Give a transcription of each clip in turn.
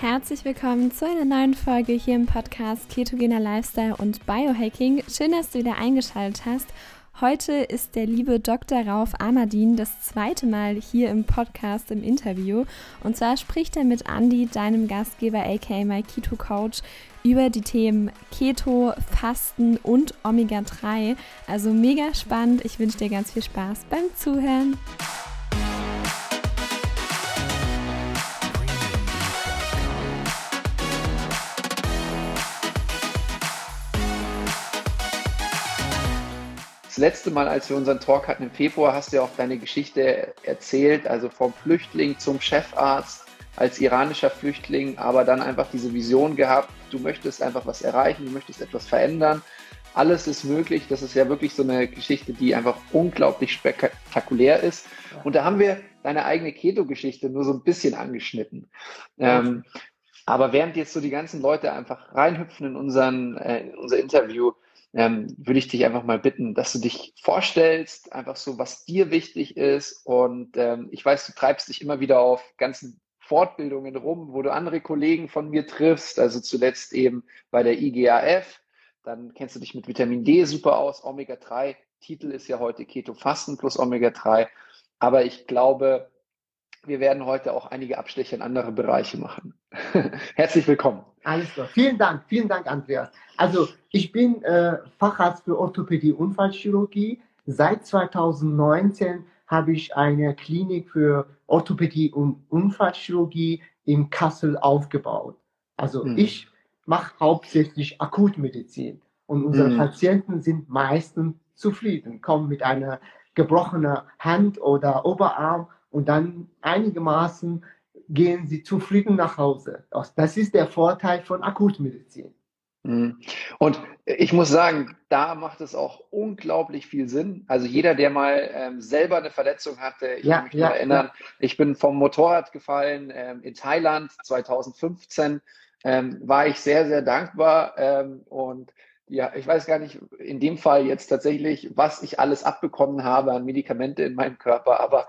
Herzlich willkommen zu einer neuen Folge hier im Podcast Ketogener Lifestyle und Biohacking. Schön, dass du wieder eingeschaltet hast. Heute ist der liebe Dr. Rauf Amadin das zweite Mal hier im Podcast im Interview. Und zwar spricht er mit Andy, deinem Gastgeber, aka My Keto Coach, über die Themen Keto, Fasten und Omega-3. Also mega spannend. Ich wünsche dir ganz viel Spaß beim Zuhören. Letzte Mal, als wir unseren Talk hatten im Februar, hast du ja auch deine Geschichte erzählt, also vom Flüchtling zum Chefarzt als iranischer Flüchtling, aber dann einfach diese Vision gehabt, du möchtest einfach was erreichen, du möchtest etwas verändern. Alles ist möglich. Das ist ja wirklich so eine Geschichte, die einfach unglaublich spektakulär ist. Und da haben wir deine eigene Keto-Geschichte nur so ein bisschen angeschnitten. Ähm, aber während jetzt so die ganzen Leute einfach reinhüpfen in, unseren, äh, in unser Interview, ähm, würde ich dich einfach mal bitten, dass du dich vorstellst, einfach so, was dir wichtig ist. Und ähm, ich weiß, du treibst dich immer wieder auf ganzen Fortbildungen rum, wo du andere Kollegen von mir triffst, also zuletzt eben bei der IGAF. Dann kennst du dich mit Vitamin D super aus, Omega-3. Titel ist ja heute Keto Fasten plus Omega-3. Aber ich glaube, wir werden heute auch einige Abstecher in andere Bereiche machen. Herzlich willkommen. Alles klar. Vielen Dank, vielen Dank, Andreas. Also ich bin äh, Facharzt für Orthopädie Unfallchirurgie. Seit 2019 habe ich eine Klinik für Orthopädie und Unfallchirurgie in Kassel aufgebaut. Also hm. ich mache hauptsächlich Akutmedizin und unsere hm. Patienten sind meistens zufrieden, kommen mit einer gebrochenen Hand oder Oberarm und dann einigermaßen gehen sie zufrieden nach Hause. Das ist der Vorteil von Akutmedizin. Mhm. Und ich muss sagen, da macht es auch unglaublich viel Sinn. Also jeder, der mal ähm, selber eine Verletzung hatte, ich ja, kann mich ja, erinnern, ja. ich bin vom Motorrad gefallen ähm, in Thailand 2015, ähm, war ich sehr, sehr dankbar ähm, und ja, ich weiß gar nicht in dem Fall jetzt tatsächlich, was ich alles abbekommen habe an Medikamente in meinem Körper, aber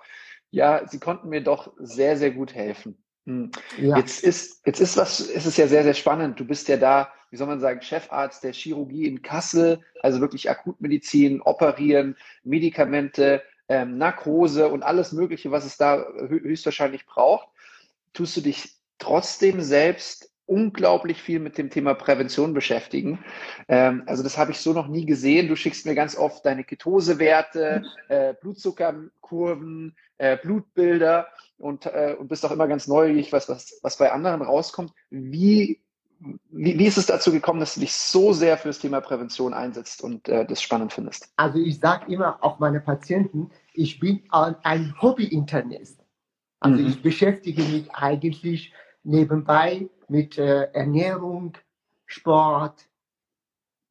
ja, sie konnten mir doch sehr, sehr gut helfen. Hm. Ja. Jetzt ist, jetzt ist was, es ist ja sehr, sehr spannend. Du bist ja da, wie soll man sagen, Chefarzt der Chirurgie in Kassel, also wirklich Akutmedizin, Operieren, Medikamente, ähm, Narkose und alles Mögliche, was es da höchstwahrscheinlich braucht. Tust du dich trotzdem selbst unglaublich viel mit dem Thema Prävention beschäftigen. Ähm, also das habe ich so noch nie gesehen. Du schickst mir ganz oft deine Ketosewerte, äh, Blutzuckerkurven, äh, Blutbilder und, äh, und bist auch immer ganz neugierig, was, was, was bei anderen rauskommt. Wie, wie, wie ist es dazu gekommen, dass du dich so sehr für das Thema Prävention einsetzt und äh, das spannend findest? Also ich sage immer auch meine Patienten, ich bin ein Hobby-Internist. Also mhm. ich beschäftige mich eigentlich nebenbei mit äh, Ernährung, Sport,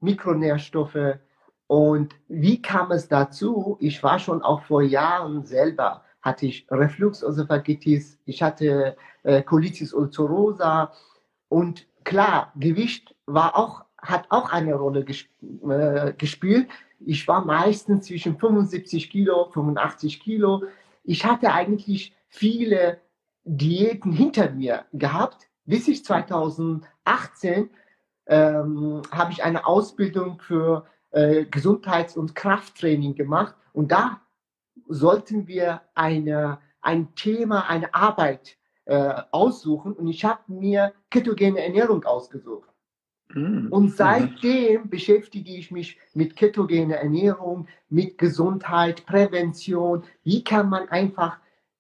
Mikronährstoffe. Und wie kam es dazu? Ich war schon auch vor Jahren selber, hatte ich Refluxosophagitis, ich hatte äh, Colitis ulcerosa und klar, Gewicht war auch, hat auch eine Rolle gesp äh, gespielt. Ich war meistens zwischen 75 Kilo, 85 Kilo. Ich hatte eigentlich viele Diäten hinter mir gehabt, bis ich 2018 ähm, habe ich eine Ausbildung für äh, Gesundheits- und Krafttraining gemacht und da sollten wir eine, ein Thema, eine Arbeit äh, aussuchen und ich habe mir ketogene Ernährung ausgesucht. Mm. Und seitdem beschäftige ich mich mit ketogener Ernährung, mit Gesundheit, Prävention. Wie kann man einfach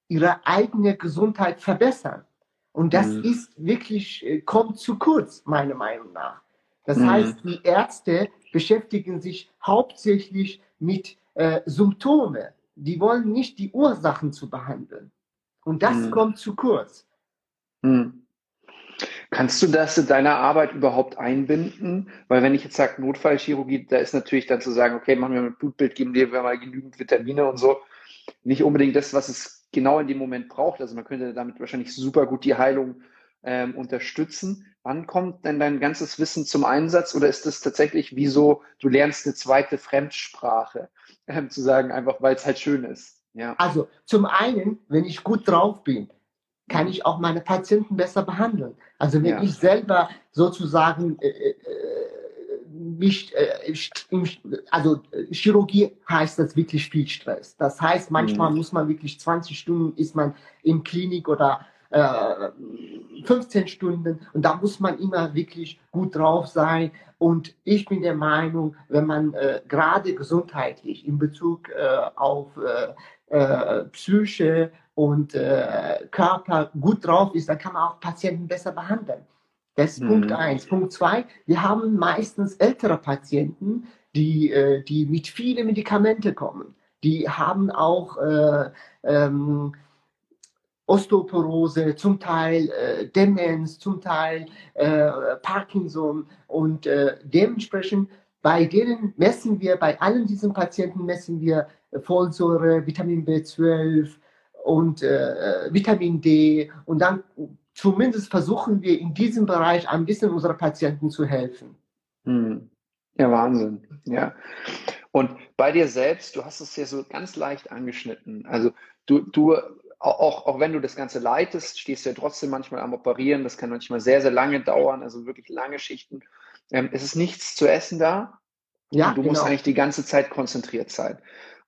ihre eigene Gesundheit verbessern? Und das mhm. ist wirklich, äh, kommt zu kurz, meiner Meinung nach. Das mhm. heißt, die Ärzte beschäftigen sich hauptsächlich mit äh, Symptomen. Die wollen nicht die Ursachen zu behandeln. Und das mhm. kommt zu kurz. Mhm. Kannst du das in deiner Arbeit überhaupt einbinden? Weil wenn ich jetzt sage Notfallchirurgie, da ist natürlich dann zu sagen, okay, machen wir mit Blutbild, geben dir mal genügend Vitamine und so. Nicht unbedingt das, was es genau in dem Moment braucht. Also man könnte damit wahrscheinlich super gut die Heilung ähm, unterstützen. Wann kommt denn dein ganzes Wissen zum Einsatz oder ist es tatsächlich wie so, du lernst eine zweite Fremdsprache, ähm, zu sagen, einfach weil es halt schön ist? Ja. Also zum einen, wenn ich gut drauf bin, kann ich auch meine Patienten besser behandeln. Also wenn ja. ich selber sozusagen äh, äh, mich, äh, also Chirurgie heißt das wirklich viel Stress. Das heißt, manchmal mhm. muss man wirklich 20 Stunden ist man in Klinik oder äh, 15 Stunden und da muss man immer wirklich gut drauf sein. Und ich bin der Meinung, wenn man äh, gerade gesundheitlich in Bezug äh, auf äh, äh, Psyche und äh, Körper gut drauf ist, dann kann man auch Patienten besser behandeln. Das ist mhm. Punkt eins. Punkt zwei, wir haben meistens ältere Patienten, die, äh, die mit vielen Medikamenten kommen. Die haben auch äh, ähm, Osteoporose, zum Teil äh, Demenz, zum Teil äh, Parkinson und äh, dementsprechend bei denen messen wir, bei allen diesen Patienten messen wir Folsäure, Vitamin B12 und Vitamin D und dann zumindest versuchen wir in diesem Bereich ein bisschen unseren Patienten zu helfen. Hm. Ja, Wahnsinn. Ja. Und bei dir selbst, du hast es ja so ganz leicht angeschnitten. Also du, du auch, auch wenn du das Ganze leitest, stehst du ja trotzdem manchmal am Operieren. Das kann manchmal sehr, sehr lange dauern, also wirklich lange Schichten. Ähm, es ist nichts zu essen da. Ja, und du genau. musst eigentlich die ganze Zeit konzentriert sein.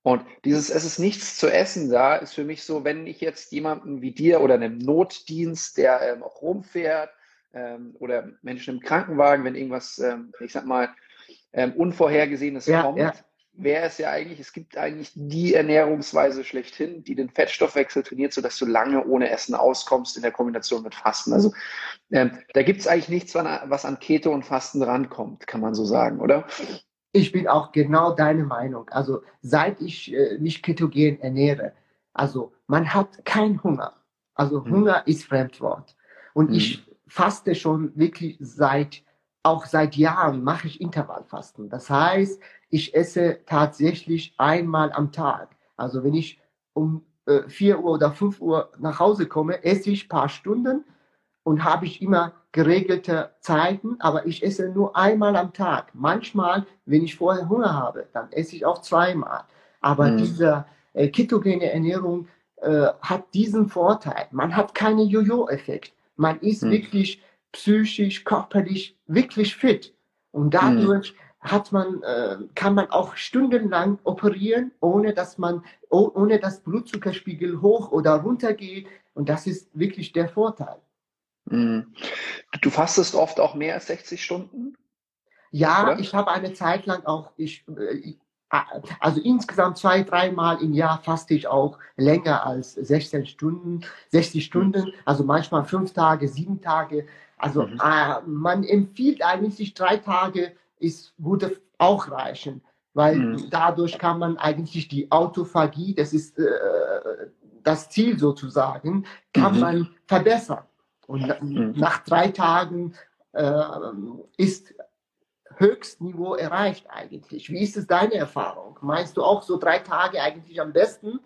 Und dieses Es ist nichts zu essen da ist für mich so, wenn ich jetzt jemanden wie dir oder einem Notdienst, der ähm, auch rumfährt ähm, oder Menschen im Krankenwagen, wenn irgendwas, ähm, ich sag mal, ähm, Unvorhergesehenes ja, kommt, ja wäre es ja eigentlich, es gibt eigentlich die Ernährungsweise schlechthin, die den Fettstoffwechsel trainiert, sodass du lange ohne Essen auskommst in der Kombination mit Fasten. Also ähm, da gibt es eigentlich nichts, was an Keto und Fasten rankommt, kann man so sagen, oder? Ich bin auch genau deine Meinung. Also seit ich äh, mich ketogen ernähre, also man hat keinen Hunger. Also hm. Hunger ist Fremdwort. Und hm. ich faste schon wirklich seit auch seit Jahren mache ich Intervallfasten. Das heißt, ich esse tatsächlich einmal am Tag. Also wenn ich um äh, 4 Uhr oder 5 Uhr nach Hause komme, esse ich ein paar Stunden und habe ich immer geregelte Zeiten, aber ich esse nur einmal am Tag. Manchmal, wenn ich vorher Hunger habe, dann esse ich auch zweimal. Aber mhm. diese äh, ketogene Ernährung äh, hat diesen Vorteil. Man hat keinen Jojo-Effekt. Man ist mhm. wirklich psychisch, körperlich wirklich fit. Und dadurch hat man, äh, kann man auch stundenlang operieren, ohne dass man, oh, ohne dass Blutzuckerspiegel hoch oder runter geht. Und das ist wirklich der Vorteil. Mhm. Du fastest oft auch mehr als 60 Stunden? Ja, oder? ich habe eine Zeit lang auch, ich, äh, also insgesamt zwei, dreimal im Jahr faste ich auch länger als 16 Stunden, 60 Stunden, mhm. also manchmal fünf Tage, sieben Tage. Also mhm. äh, man empfiehlt eigentlich drei Tage ist, würde auch reichen, weil mhm. dadurch kann man eigentlich die Autophagie, das ist äh, das Ziel sozusagen, kann mhm. man verbessern. Und mhm. nach drei Tagen äh, ist Höchstniveau erreicht eigentlich. Wie ist es deine Erfahrung? Meinst du auch so drei Tage eigentlich am besten?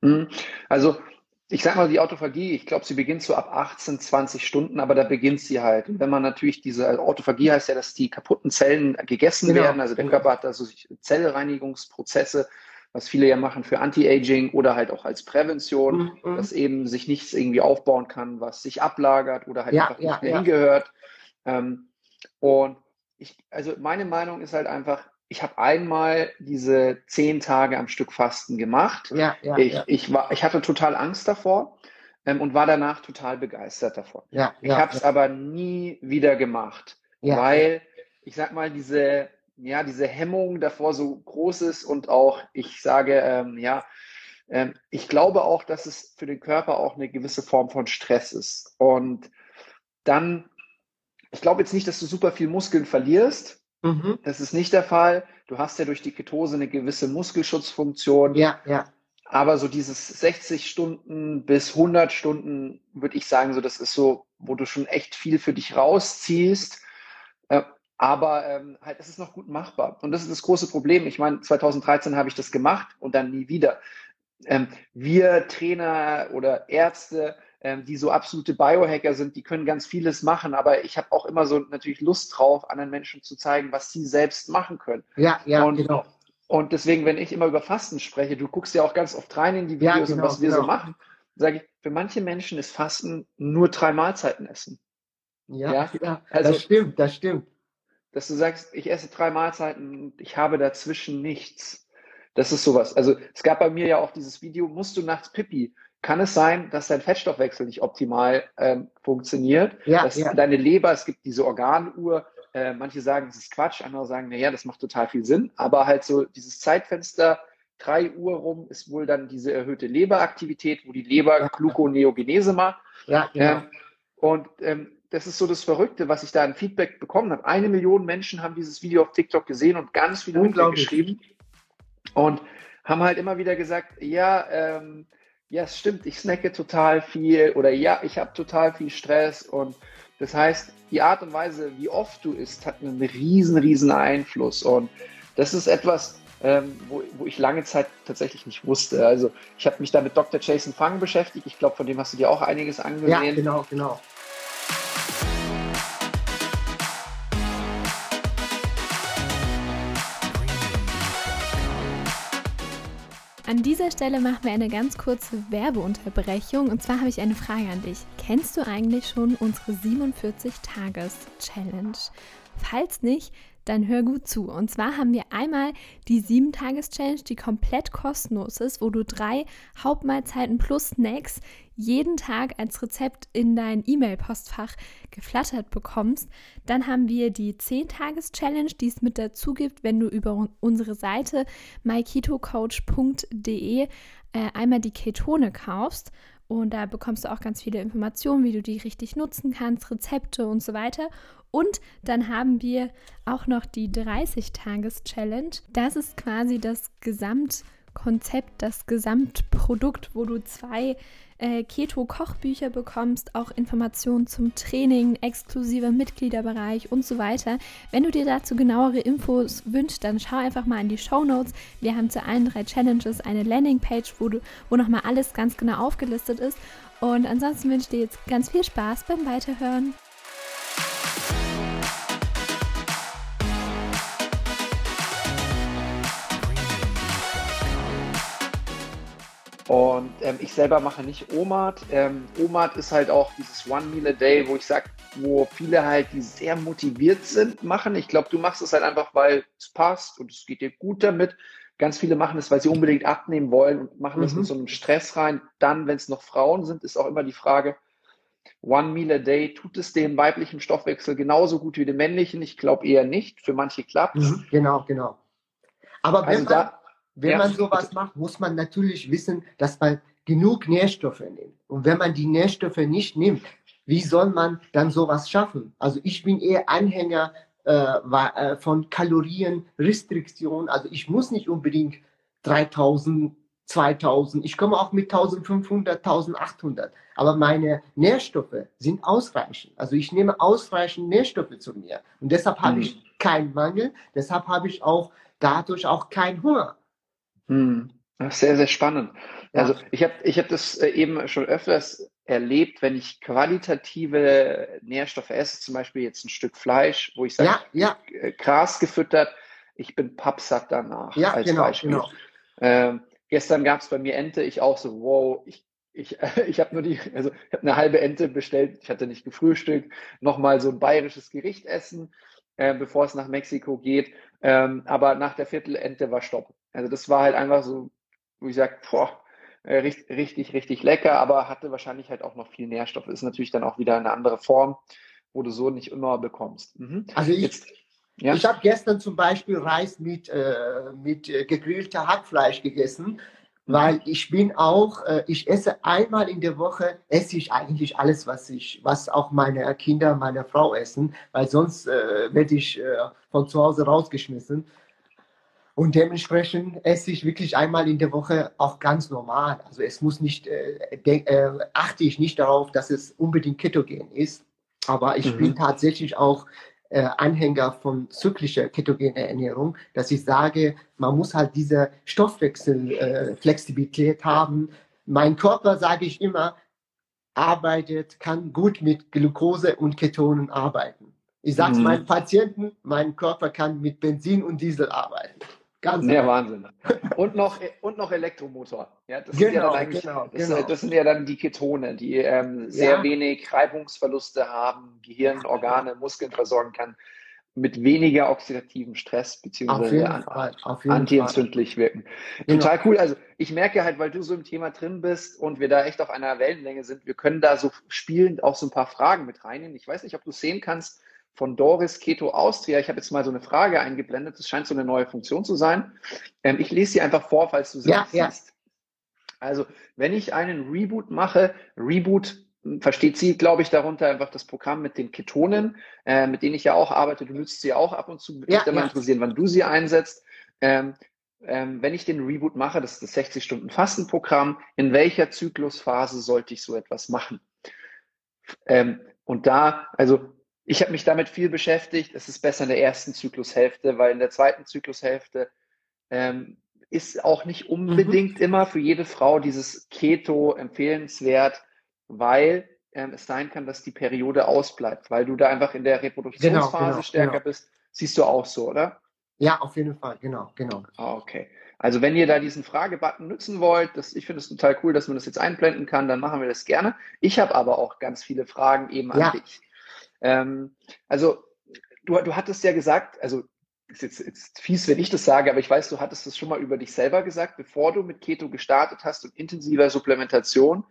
Mhm. Also ich sag mal, die Autophagie, ich glaube, sie beginnt so ab 18, 20 Stunden, aber da beginnt sie halt. Und wenn man natürlich diese also Autophagie heißt ja, dass die kaputten Zellen gegessen genau. werden, also der Körper hat also Zellreinigungsprozesse, was viele ja machen für Anti-Aging oder halt auch als Prävention, mhm. dass eben sich nichts irgendwie aufbauen kann, was sich ablagert oder halt ja, einfach nicht mehr ja. hingehört. Ähm, und ich, also meine Meinung ist halt einfach, ich habe einmal diese zehn Tage am Stück Fasten gemacht. Ja, ja, ich, ja. Ich, war, ich hatte total Angst davor ähm, und war danach total begeistert davon. Ja, ich ja, habe es ja. aber nie wieder gemacht, weil ich sag mal, diese, ja, diese Hemmung davor so groß ist und auch, ich sage, ähm, ja, ähm, ich glaube auch, dass es für den Körper auch eine gewisse Form von Stress ist. Und dann, ich glaube jetzt nicht, dass du super viel Muskeln verlierst, Mhm. Das ist nicht der Fall. Du hast ja durch die Ketose eine gewisse Muskelschutzfunktion. Ja, ja. Aber so dieses 60 Stunden bis 100 Stunden, würde ich sagen, so das ist so, wo du schon echt viel für dich rausziehst. Aber ähm, halt, es ist noch gut machbar. Und das ist das große Problem. Ich meine, 2013 habe ich das gemacht und dann nie wieder. Ähm, wir Trainer oder Ärzte, ähm, die so absolute Biohacker sind, die können ganz vieles machen, aber ich habe auch immer so natürlich Lust drauf, anderen Menschen zu zeigen, was sie selbst machen können. Ja, ja, und, genau. Und deswegen, wenn ich immer über Fasten spreche, du guckst ja auch ganz oft rein in die Videos ja, genau, und was wir genau. so machen. sage ich, für manche Menschen ist Fasten nur drei Mahlzeiten essen. Ja, ja, ja also, das stimmt, das stimmt. Dass du sagst, ich esse drei Mahlzeiten und ich habe dazwischen nichts. Das ist sowas. Also es gab bei mir ja auch dieses Video, musst du nachts Pipi? Kann es sein, dass dein Fettstoffwechsel nicht optimal ähm, funktioniert? Ja, dass ja. deine Leber, es gibt diese Organuhr, äh, manche sagen, das ist Quatsch, andere sagen, naja, das macht total viel Sinn, aber halt so dieses Zeitfenster, 3 Uhr rum ist wohl dann diese erhöhte Leberaktivität, wo die Leber. Gluconeogenese macht. Ja, genau. Ähm, und ähm, das ist so das Verrückte, was ich da an Feedback bekommen habe. Eine Million Menschen haben dieses Video auf TikTok gesehen und ganz viele geschrieben und haben halt immer wieder gesagt, ja, ähm, ja, es stimmt, ich snacke total viel oder ja, ich habe total viel Stress und das heißt, die Art und Weise, wie oft du isst, hat einen riesen, riesen Einfluss und das ist etwas, ähm, wo, wo, ich lange Zeit tatsächlich nicht wusste. Also ich habe mich da mit Dr. Jason Fang beschäftigt. Ich glaube, von dem hast du dir auch einiges angesehen. Ja, genau, genau. An dieser Stelle machen wir eine ganz kurze Werbeunterbrechung. Und zwar habe ich eine Frage an dich. Kennst du eigentlich schon unsere 47-Tages-Challenge? Falls nicht, dann hör gut zu. Und zwar haben wir einmal die 7-Tages-Challenge, die komplett kostenlos ist, wo du drei Hauptmahlzeiten plus Snacks jeden Tag als Rezept in dein E-Mail-Postfach geflattert bekommst. Dann haben wir die 10-Tages-Challenge, die es mit dazu gibt, wenn du über unsere Seite myketocoach.de äh, einmal die Ketone kaufst. Und da bekommst du auch ganz viele Informationen, wie du die richtig nutzen kannst, Rezepte und so weiter. Und dann haben wir auch noch die 30-Tages-Challenge. Das ist quasi das Gesamtkonzept, das Gesamtprodukt, wo du zwei äh, Keto-Kochbücher bekommst, auch Informationen zum Training, exklusiver Mitgliederbereich und so weiter. Wenn du dir dazu genauere Infos wünschst, dann schau einfach mal in die Show Notes. Wir haben zu allen drei Challenges eine Landingpage, wo, wo nochmal alles ganz genau aufgelistet ist. Und ansonsten wünsche ich dir jetzt ganz viel Spaß beim Weiterhören. Und ähm, ich selber mache nicht OMAD. Ähm, OMAD ist halt auch dieses One Meal a Day, wo ich sage, wo viele halt, die sehr motiviert sind, machen. Ich glaube, du machst es halt einfach, weil es passt und es geht dir gut damit. Ganz viele machen es, weil sie unbedingt abnehmen wollen und machen mhm. das mit so einem Stress rein. Dann, wenn es noch Frauen sind, ist auch immer die Frage, One Meal a Day, tut es dem weiblichen Stoffwechsel genauso gut wie dem männlichen? Ich glaube eher nicht. Für manche klappt es. Mhm. Genau, genau. Aber wenn also man, da, wenn ja, man sowas macht, muss man natürlich wissen, dass man genug Nährstoffe nimmt. Und wenn man die Nährstoffe nicht nimmt, wie soll man dann sowas schaffen? Also ich bin eher Anhänger äh, äh von Kalorienrestriktion. Also ich muss nicht unbedingt 3000, 2000, ich komme auch mit 1500, 1800. Aber meine Nährstoffe sind ausreichend. Also ich nehme ausreichend Nährstoffe zu mir. Und deshalb habe mhm. ich keinen Mangel. Deshalb habe ich auch dadurch auch keinen Hunger. Hm. Sehr, sehr spannend. Ja. Also ich habe ich hab das äh, eben schon öfters erlebt, wenn ich qualitative Nährstoffe esse, zum Beispiel jetzt ein Stück Fleisch, wo ich sage, ja, ja. Äh, Gras gefüttert, ich bin pappsatt danach. Ja, als genau, Beispiel. genau. Ähm, gestern gab es bei mir Ente, ich auch so, wow, ich ich, ich habe nur die, also ich habe eine halbe Ente bestellt, ich hatte nicht gefrühstückt, nochmal so ein bayerisches Gericht essen, äh, bevor es nach Mexiko geht. Ähm, aber nach der Viertelente war Stopp. Also das war halt einfach so, wo ich sage, boah, äh, richtig, richtig, lecker, aber hatte wahrscheinlich halt auch noch viel Nährstoffe. Ist natürlich dann auch wieder eine andere Form, wo du so nicht immer bekommst. Mhm. Also ich, Jetzt, ja? ich habe gestern zum Beispiel Reis mit, äh, mit äh, gegrillter Hackfleisch gegessen, mhm. weil ich bin auch, äh, ich esse einmal in der Woche, esse ich eigentlich alles, was ich, was auch meine Kinder, meine Frau essen, weil sonst äh, werde ich äh, von zu Hause rausgeschmissen. Und dementsprechend esse ich wirklich einmal in der Woche auch ganz normal. Also es muss nicht, äh, äh, achte ich nicht darauf, dass es unbedingt ketogen ist. Aber ich mhm. bin tatsächlich auch äh, Anhänger von zyklischer ketogener Ernährung, dass ich sage, man muss halt diese Stoffwechselflexibilität äh, haben. Mein Körper, sage ich immer, arbeitet, kann gut mit Glucose und Ketonen arbeiten. Ich sage es mhm. meinen Patienten, mein Körper kann mit Benzin und Diesel arbeiten. Ganz ja, Wahnsinn. Und noch, und noch Elektromotor. Ja, das genau, sind ja dann genau, genau, das, genau. das, sind ja dann die Ketone, die ähm, sehr ja. wenig Reibungsverluste haben, Gehirn, Organe, Muskeln versorgen kann, mit weniger oxidativem Stress beziehungsweise antientzündlich wirken. Genau. Total cool. Also ich merke halt, weil du so im Thema drin bist und wir da echt auf einer Wellenlänge sind, wir können da so spielend auch so ein paar Fragen mit reinnehmen. Ich weiß nicht, ob du sehen kannst, von Doris Keto Austria. Ich habe jetzt mal so eine Frage eingeblendet. Das scheint so eine neue Funktion zu sein. Ähm, ich lese sie einfach vor, falls du sie ja, siehst. Ja. Also, wenn ich einen Reboot mache, Reboot hm, versteht sie, glaube ich, darunter einfach das Programm mit den Ketonen, äh, mit denen ich ja auch arbeite. Du nützt sie auch ab und zu. Würde ja, mich ja. mal interessieren, wann du sie einsetzt. Ähm, ähm, wenn ich den Reboot mache, das ist das 60-Stunden-Fastenprogramm, in welcher Zyklusphase sollte ich so etwas machen? Ähm, und da, also ich habe mich damit viel beschäftigt. Es ist besser in der ersten Zyklushälfte, weil in der zweiten Zyklushälfte ähm, ist auch nicht unbedingt mhm. immer für jede Frau dieses Keto empfehlenswert, weil ähm, es sein kann, dass die Periode ausbleibt, weil du da einfach in der Reproduktionsphase genau, genau, stärker genau. bist. Siehst du auch so, oder? Ja, auf jeden Fall, genau, genau. Ah, okay. Also wenn ihr da diesen Fragebutton nutzen wollt, das, ich finde es total cool, dass man das jetzt einblenden kann, dann machen wir das gerne. Ich habe aber auch ganz viele Fragen eben an ja. dich. Ähm, also du, du hattest ja gesagt, also ist jetzt, jetzt fies, wenn ich das sage, aber ich weiß, du hattest das schon mal über dich selber gesagt, bevor du mit Keto gestartet hast und intensiver Supplementation,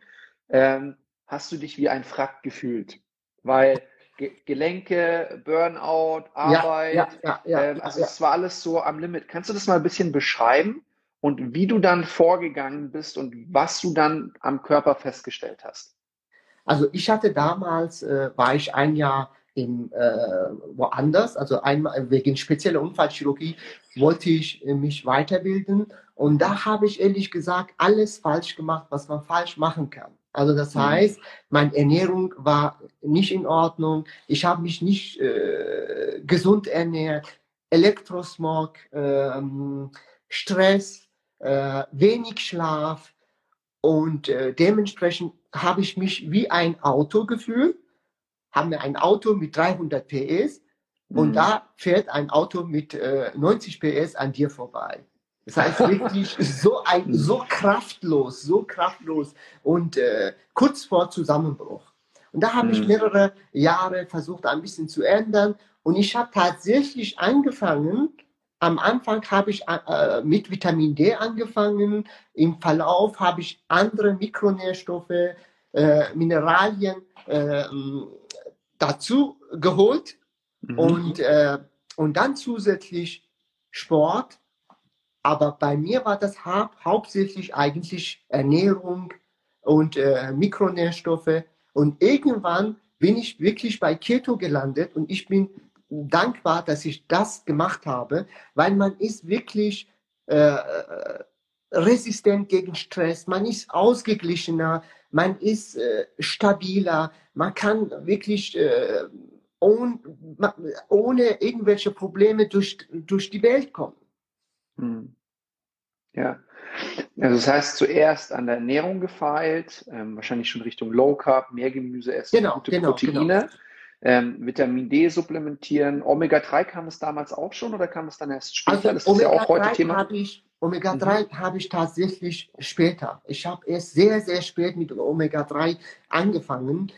ähm, hast du dich wie ein Frack gefühlt. Weil Ge Gelenke, Burnout, Arbeit, ja, ja, ja, ähm, also es war alles so am Limit. Kannst du das mal ein bisschen beschreiben und wie du dann vorgegangen bist und was du dann am Körper festgestellt hast? Also ich hatte damals, äh, war ich ein Jahr in, äh, woanders, also einmal wegen spezieller Unfallchirurgie wollte ich äh, mich weiterbilden. Und da habe ich ehrlich gesagt alles falsch gemacht, was man falsch machen kann. Also das mhm. heißt, meine Ernährung war nicht in Ordnung, ich habe mich nicht äh, gesund ernährt, Elektrosmog, ähm, Stress, äh, wenig Schlaf. Und äh, dementsprechend habe ich mich wie ein Auto gefühlt, haben wir ein Auto mit 300 PS und mhm. da fährt ein Auto mit äh, 90 PS an dir vorbei. Das heißt wirklich so ein, so kraftlos, so kraftlos und äh, kurz vor Zusammenbruch. Und da habe mhm. ich mehrere Jahre versucht, ein bisschen zu ändern. Und ich habe tatsächlich angefangen, am Anfang habe ich äh, mit Vitamin D angefangen. Im Verlauf habe ich andere Mikronährstoffe, äh, Mineralien äh, dazu geholt mhm. und, äh, und dann zusätzlich Sport. Aber bei mir war das hau hauptsächlich eigentlich Ernährung und äh, Mikronährstoffe. Und irgendwann bin ich wirklich bei Keto gelandet und ich bin dankbar, dass ich das gemacht habe, weil man ist wirklich äh, resistent gegen Stress, man ist ausgeglichener, man ist äh, stabiler, man kann wirklich äh, ohne, ohne irgendwelche Probleme durch, durch die Welt kommen. Hm. Ja, also das heißt zuerst an der Ernährung gefeilt, ähm, wahrscheinlich schon Richtung Low Carb, mehr Gemüse essen, genau, gute genau, Proteine. Genau ähm, Vitamin D supplementieren. Omega-3 kam es damals auch schon oder kam es dann erst später? Also, das ist ja auch heute Thema. Ich, Omega-3 mhm. habe ich tatsächlich später. Ich habe erst sehr, sehr spät mit Omega-3 angefangen,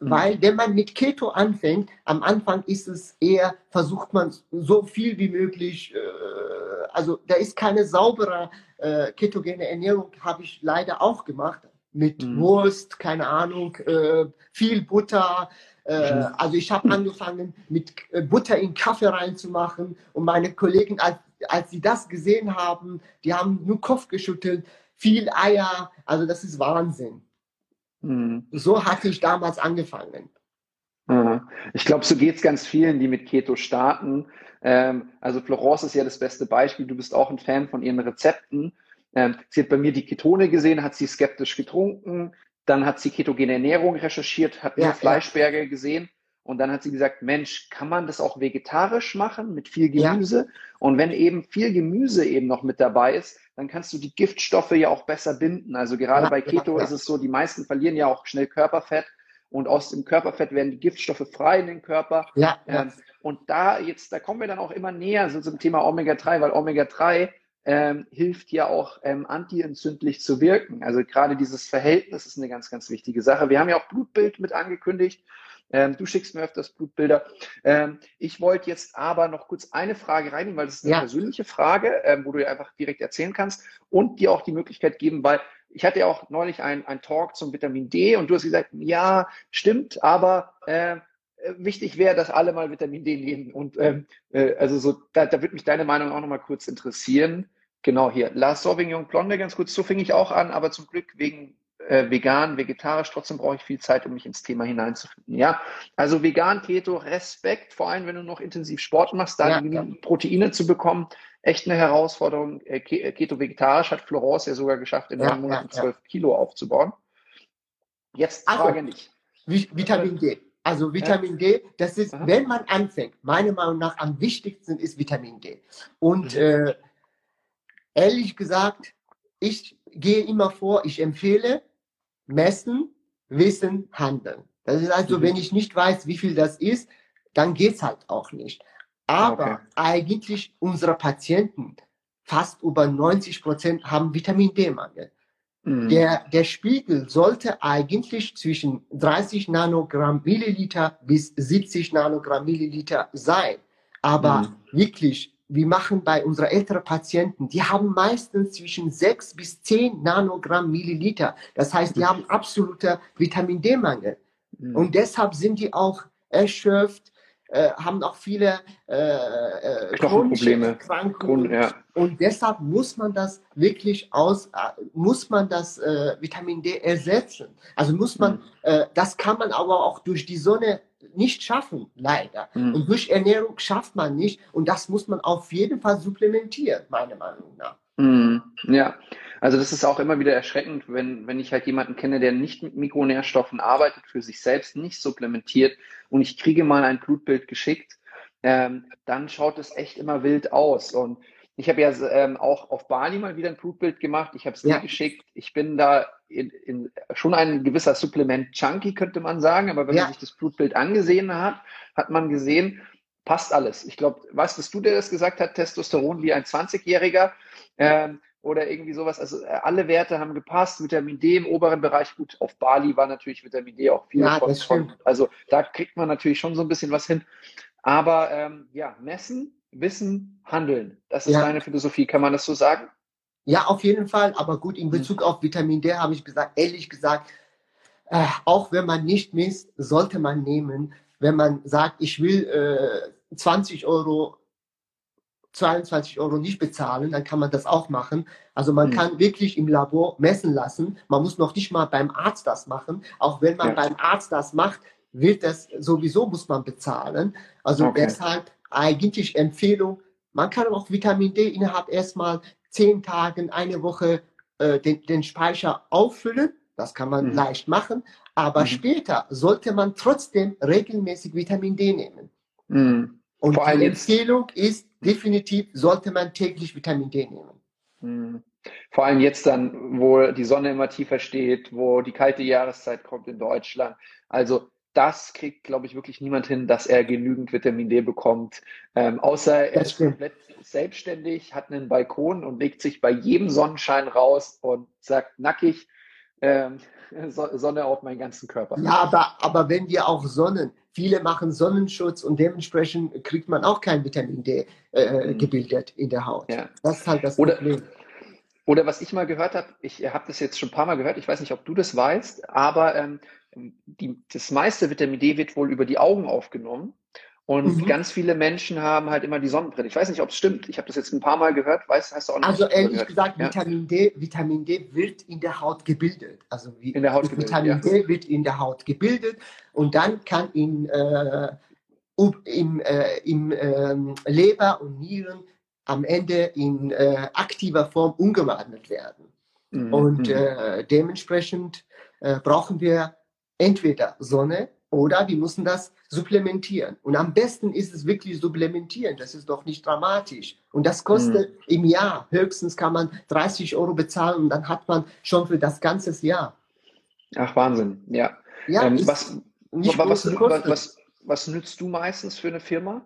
mhm. weil wenn man mit Keto anfängt, am Anfang ist es eher, versucht man so viel wie möglich, äh, also da ist keine saubere äh, ketogene Ernährung, habe ich leider auch gemacht. Mit mhm. Wurst, keine Ahnung, äh, viel Butter, äh, mhm. also ich habe angefangen mit äh, Butter in Kaffee reinzumachen und meine Kollegen, als, als sie das gesehen haben, die haben nur Kopf geschüttelt, viel Eier, also das ist Wahnsinn. Mhm. So hatte ich damals angefangen. Ich glaube, so geht es ganz vielen, die mit Keto starten. Ähm, also Florence ist ja das beste Beispiel. Du bist auch ein Fan von ihren Rezepten. Ähm, sie hat bei mir die Ketone gesehen, hat sie skeptisch getrunken, dann hat sie ketogene Ernährung recherchiert, hat ja, Fleischberge ja. gesehen und dann hat sie gesagt, Mensch, kann man das auch vegetarisch machen mit viel Gemüse? Ja. Und wenn eben viel Gemüse eben noch mit dabei ist, dann kannst du die Giftstoffe ja auch besser binden. Also gerade bei Keto ist es so, die meisten verlieren ja auch schnell Körperfett und aus dem Körperfett werden die Giftstoffe frei in den Körper. Ähm, und da jetzt, da kommen wir dann auch immer näher so zum Thema Omega-3, weil Omega-3 ähm, hilft ja auch ähm, antientzündlich zu wirken. Also gerade dieses Verhältnis ist eine ganz, ganz wichtige Sache. Wir haben ja auch Blutbild mit angekündigt. Ähm, du schickst mir öfters Blutbilder. Ähm, ich wollte jetzt aber noch kurz eine Frage reinnehmen, weil das ist eine ja. persönliche Frage, ähm, wo du dir einfach direkt erzählen kannst und dir auch die Möglichkeit geben, weil ich hatte ja auch neulich einen Talk zum Vitamin D und du hast gesagt, ja, stimmt, aber äh, wichtig wäre, dass alle mal Vitamin D nehmen. Und ähm, äh, also so, da, da würde mich deine Meinung auch nochmal kurz interessieren. Genau hier. La Sauvignon Blonde, ganz kurz, so fing ich auch an, aber zum Glück wegen äh, vegan, vegetarisch, trotzdem brauche ich viel Zeit, um mich ins Thema hineinzufinden. Ja, also vegan, Keto, Respekt, vor allem wenn du noch intensiv Sport machst, da ja, ja. Proteine zu bekommen, echt eine Herausforderung. Äh, äh, Keto vegetarisch hat Florence ja sogar geschafft, in neun Monaten zwölf ja, Kilo aufzubauen. Jetzt also, Frage nicht. Vitamin D. Also Vitamin D, das ist, Aha. wenn man anfängt, meiner Meinung nach am wichtigsten ist Vitamin D. Und mhm. äh, ehrlich gesagt, ich gehe immer vor, ich empfehle messen, wissen, handeln. Das ist also, mhm. wenn ich nicht weiß, wie viel das ist, dann geht's halt auch nicht. Aber okay. eigentlich unsere Patienten, fast über 90 Prozent, haben Vitamin D-Mangel. Mhm. Der, der Spiegel sollte eigentlich zwischen 30 Nanogramm Milliliter bis 70 Nanogramm Milliliter sein. Aber mhm. wirklich wir machen bei unseren älteren Patienten, die haben meistens zwischen 6 bis 10 Nanogramm Milliliter. Das heißt, die haben absoluter Vitamin D-Mangel. Mhm. Und deshalb sind die auch erschöpft, äh, haben auch viele äh, äh, Knochenprobleme, Erkrankungen. Ja. Und deshalb muss man das wirklich aus, äh, muss man das äh, Vitamin D ersetzen. Also muss man, mhm. äh, das kann man aber auch durch die Sonne nicht schaffen, leider. Mhm. Und durch Ernährung schafft man nicht. Und das muss man auf jeden Fall supplementieren, meiner Meinung nach. Mhm. Ja, also das ist auch immer wieder erschreckend, wenn, wenn ich halt jemanden kenne, der nicht mit Mikronährstoffen arbeitet, für sich selbst nicht supplementiert und ich kriege mal ein Blutbild geschickt, ähm, dann schaut es echt immer wild aus. Und ich habe ja ähm, auch auf Bali mal wieder ein Blutbild gemacht. Ich habe es dir ja. geschickt. Ich bin da in, in, schon ein gewisser Supplement-Junkie, könnte man sagen. Aber wenn ja. man sich das Blutbild angesehen hat, hat man gesehen, passt alles. Ich glaube, weißt du, was du dir das gesagt hast, Testosteron wie ein 20-Jähriger ähm, oder irgendwie sowas. Also äh, alle Werte haben gepasst. Vitamin D im oberen Bereich. Gut, auf Bali war natürlich Vitamin D auch viel. Ja, von, von, also da kriegt man natürlich schon so ein bisschen was hin. Aber ähm, ja, messen Wissen, Handeln. Das ist ja. deine Philosophie. Kann man das so sagen? Ja, auf jeden Fall. Aber gut, in Bezug auf Vitamin D habe ich gesagt, ehrlich gesagt, äh, auch wenn man nicht misst, sollte man nehmen. Wenn man sagt, ich will äh, 20 Euro, 22 Euro nicht bezahlen, dann kann man das auch machen. Also man hm. kann wirklich im Labor messen lassen. Man muss noch nicht mal beim Arzt das machen. Auch wenn man ja. beim Arzt das macht, wird das sowieso muss man bezahlen. Also okay. deshalb eigentlich Empfehlung, man kann auch Vitamin D innerhalb erstmal zehn Tagen, eine Woche äh, den, den Speicher auffüllen. Das kann man mhm. leicht machen. Aber mhm. später sollte man trotzdem regelmäßig Vitamin D nehmen. Mhm. Und Vor die Empfehlung ist definitiv, sollte man täglich Vitamin D nehmen. Mhm. Vor allem jetzt dann, wo die Sonne immer tiefer steht, wo die kalte Jahreszeit kommt in Deutschland. Also das kriegt, glaube ich, wirklich niemand hin, dass er genügend Vitamin D bekommt. Ähm, außer er ist komplett selbstständig, hat einen Balkon und legt sich bei jedem Sonnenschein raus und sagt nackig, ähm, Sonne auf meinen ganzen Körper. Ja, aber, aber wenn wir auch Sonnen, viele machen Sonnenschutz und dementsprechend kriegt man auch kein Vitamin D äh, mhm. gebildet in der Haut. Ja. Das ist halt das oder, Problem. Oder was ich mal gehört habe, ich habe das jetzt schon ein paar Mal gehört, ich weiß nicht, ob du das weißt, aber ähm, die, das meiste Vitamin D wird wohl über die Augen aufgenommen. Und mhm. ganz viele Menschen haben halt immer die Sonnenbrille. Ich weiß nicht, ob es stimmt. Ich habe das jetzt ein paar Mal gehört. Weißt, hast du auch nicht Also ehrlich gehört. gesagt, ja. Vitamin D, Vitamin D wird in der Haut gebildet. Also wie, in der Haut gebildet, Vitamin ja. D wird in der Haut gebildet und dann kann in, äh, im, äh, im äh, Leber und Nieren am Ende in äh, aktiver Form umgewandelt werden. Mhm. Und mhm. äh, dementsprechend äh, brauchen wir entweder Sonne oder wir müssen das supplementieren. Und am besten ist es wirklich supplementieren. Das ist doch nicht dramatisch. Und das kostet mhm. im Jahr höchstens kann man 30 Euro bezahlen und dann hat man schon für das ganze Jahr. Ach, Wahnsinn. Ja. Ja, ähm, was, was, was, was, nützt du meistens für eine Firma?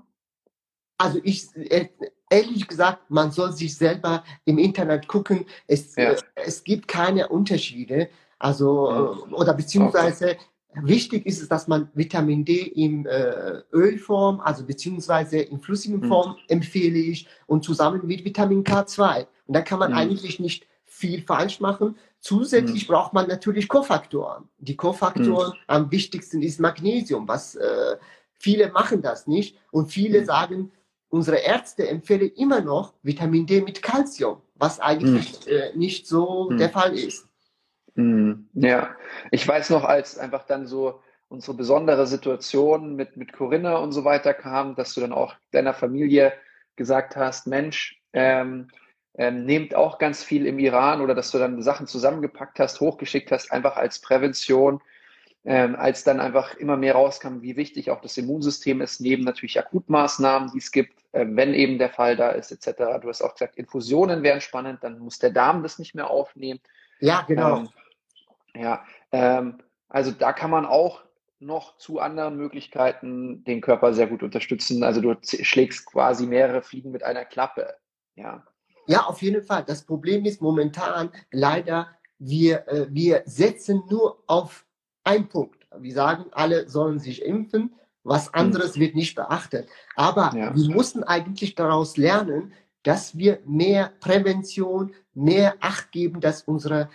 Also ich, äh, ehrlich gesagt, man soll sich selber im Internet gucken. Es, ja. äh, es gibt keine Unterschiede. Also, mhm. oder beziehungsweise wichtig ist es, dass man Vitamin D in äh, Ölform, also beziehungsweise in flüssigen mhm. Form mhm. empfehle ich und zusammen mit Vitamin K2. Und da kann man mhm. eigentlich nicht viel falsch machen. Zusätzlich mhm. braucht man natürlich Kofaktoren. Die Kofaktoren mhm. am wichtigsten ist Magnesium, was äh, viele machen das nicht und viele sagen, unsere Ärzte empfehlen immer noch Vitamin D mit Calcium, was eigentlich äh, nicht so der Fall ist. Mhm. Ja, ich weiß noch, als einfach dann so unsere besondere Situation mit, mit Corinna und so weiter kam, dass du dann auch deiner Familie gesagt hast, Mensch, ähm, ähm, nehmt auch ganz viel im Iran oder dass du dann Sachen zusammengepackt hast, hochgeschickt hast, einfach als Prävention ähm, als dann einfach immer mehr rauskam, wie wichtig auch das Immunsystem ist, neben natürlich Akutmaßnahmen, die es gibt, äh, wenn eben der Fall da ist, etc. Du hast auch gesagt, Infusionen wären spannend, dann muss der Darm das nicht mehr aufnehmen. Ja, genau. Ähm, ja, ähm, also da kann man auch noch zu anderen Möglichkeiten den Körper sehr gut unterstützen. Also du schlägst quasi mehrere Fliegen mit einer Klappe. Ja. Ja, auf jeden Fall. Das Problem ist momentan leider, wir, äh, wir setzen nur auf ein Punkt. Wir sagen, alle sollen sich impfen, was hm. anderes wird nicht beachtet. Aber ja. wir mussten eigentlich daraus lernen, dass wir mehr Prävention, mehr Acht geben, dass unsere,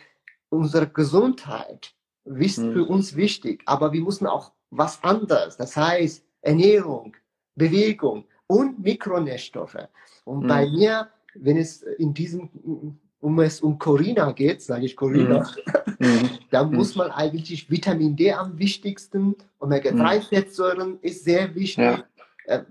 unsere Gesundheit ist mhm. für uns wichtig. Aber wir müssen auch was anderes, das heißt Ernährung, Bewegung und Mikronährstoffe. Und mhm. bei mir, wenn es in diesem um es um Corina geht, sage ich Corina, mhm. mhm. dann mhm. muss man eigentlich Vitamin D am wichtigsten, Omega-3-Fettsäuren mhm. ist sehr wichtig. Ja. Äh,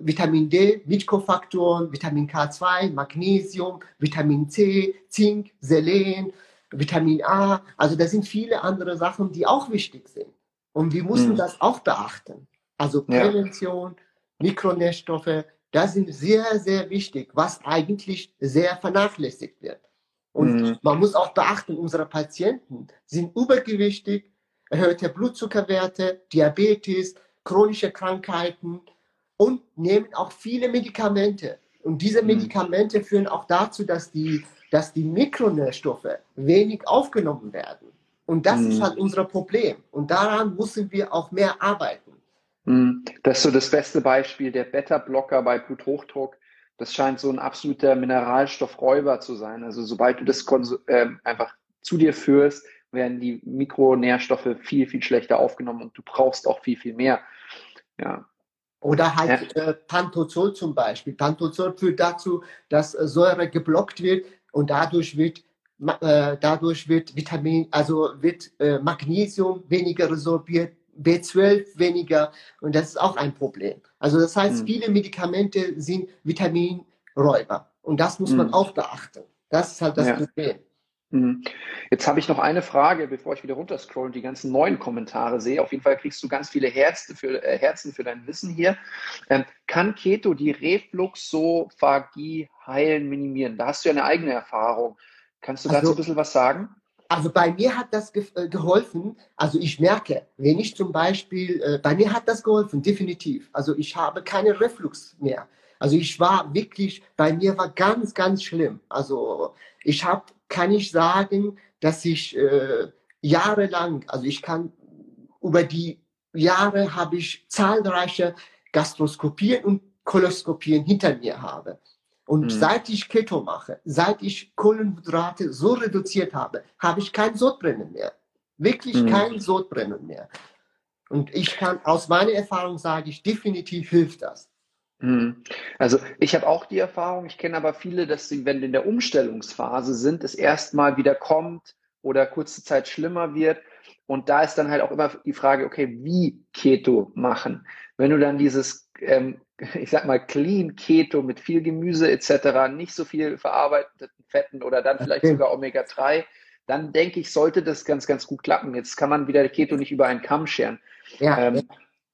Vitamin D, Mitkofaktoren, Vitamin K2, Magnesium, Vitamin C, Zink, Selen, Vitamin A. Also da sind viele andere Sachen, die auch wichtig sind. Und wir müssen mhm. das auch beachten. Also Prävention, ja. Mikronährstoffe, das sind sehr, sehr wichtig, was eigentlich sehr vernachlässigt wird. Und mhm. man muss auch beachten, unsere Patienten sind übergewichtig, erhöhte Blutzuckerwerte, Diabetes, chronische Krankheiten und nehmen auch viele Medikamente. Und diese mhm. Medikamente führen auch dazu, dass die, dass die Mikronährstoffe wenig aufgenommen werden. Und das mhm. ist halt unser Problem. Und daran müssen wir auch mehr arbeiten. Hm, das ist so das beste Beispiel, der Beta-Blocker bei Bluthochdruck. Das scheint so ein absoluter Mineralstoffräuber zu sein. Also sobald du das äh, einfach zu dir führst, werden die Mikronährstoffe viel, viel schlechter aufgenommen und du brauchst auch viel, viel mehr. Ja. Oder halt ja. äh, Pantozol zum Beispiel. Pantozol führt dazu, dass äh, Säure geblockt wird und dadurch wird äh, dadurch wird Vitamin, also wird äh, Magnesium weniger resorbiert, B12 weniger und das ist auch ein Problem. Also das heißt, mhm. viele Medikamente sind Vitaminräuber und das muss mhm. man auch beachten. Das ist halt das ja. Problem. Mhm. Jetzt habe ich noch eine Frage, bevor ich wieder runterscroll und die ganzen neuen Kommentare sehe. Auf jeden Fall kriegst du ganz viele Herzen für, äh, Herzen für dein Wissen hier. Ähm, kann Keto die Refluxophagie heilen, minimieren? Da hast du ja eine eigene Erfahrung. Kannst du dazu also, ein bisschen was sagen? Also bei mir hat das ge äh, geholfen. Also ich merke, wenn ich zum Beispiel, äh, bei mir hat das geholfen, definitiv. Also ich habe keine Reflux mehr. Also ich war wirklich, bei mir war ganz, ganz schlimm. Also ich habe, kann ich sagen, dass ich äh, jahrelang, also ich kann über die Jahre habe ich zahlreiche Gastroskopien und Koloskopien hinter mir habe. Und mhm. seit ich Keto mache, seit ich Kohlenhydrate so reduziert habe, habe ich kein Sodbrennen mehr. Wirklich mhm. kein Sodbrennen mehr. Und ich kann aus meiner Erfahrung sage ich, definitiv hilft das. Mhm. Also ich habe auch die Erfahrung, ich kenne aber viele, dass sie, wenn in der Umstellungsphase sind, es erstmal wieder kommt oder kurze Zeit schlimmer wird. Und da ist dann halt auch immer die Frage, okay, wie Keto machen? Wenn du dann dieses ähm, ich sag mal, clean Keto mit viel Gemüse etc., nicht so viel verarbeiteten Fetten oder dann vielleicht okay. sogar Omega-3, dann denke ich, sollte das ganz, ganz gut klappen. Jetzt kann man wieder Keto nicht über einen Kamm scheren. Ja, ähm, ja.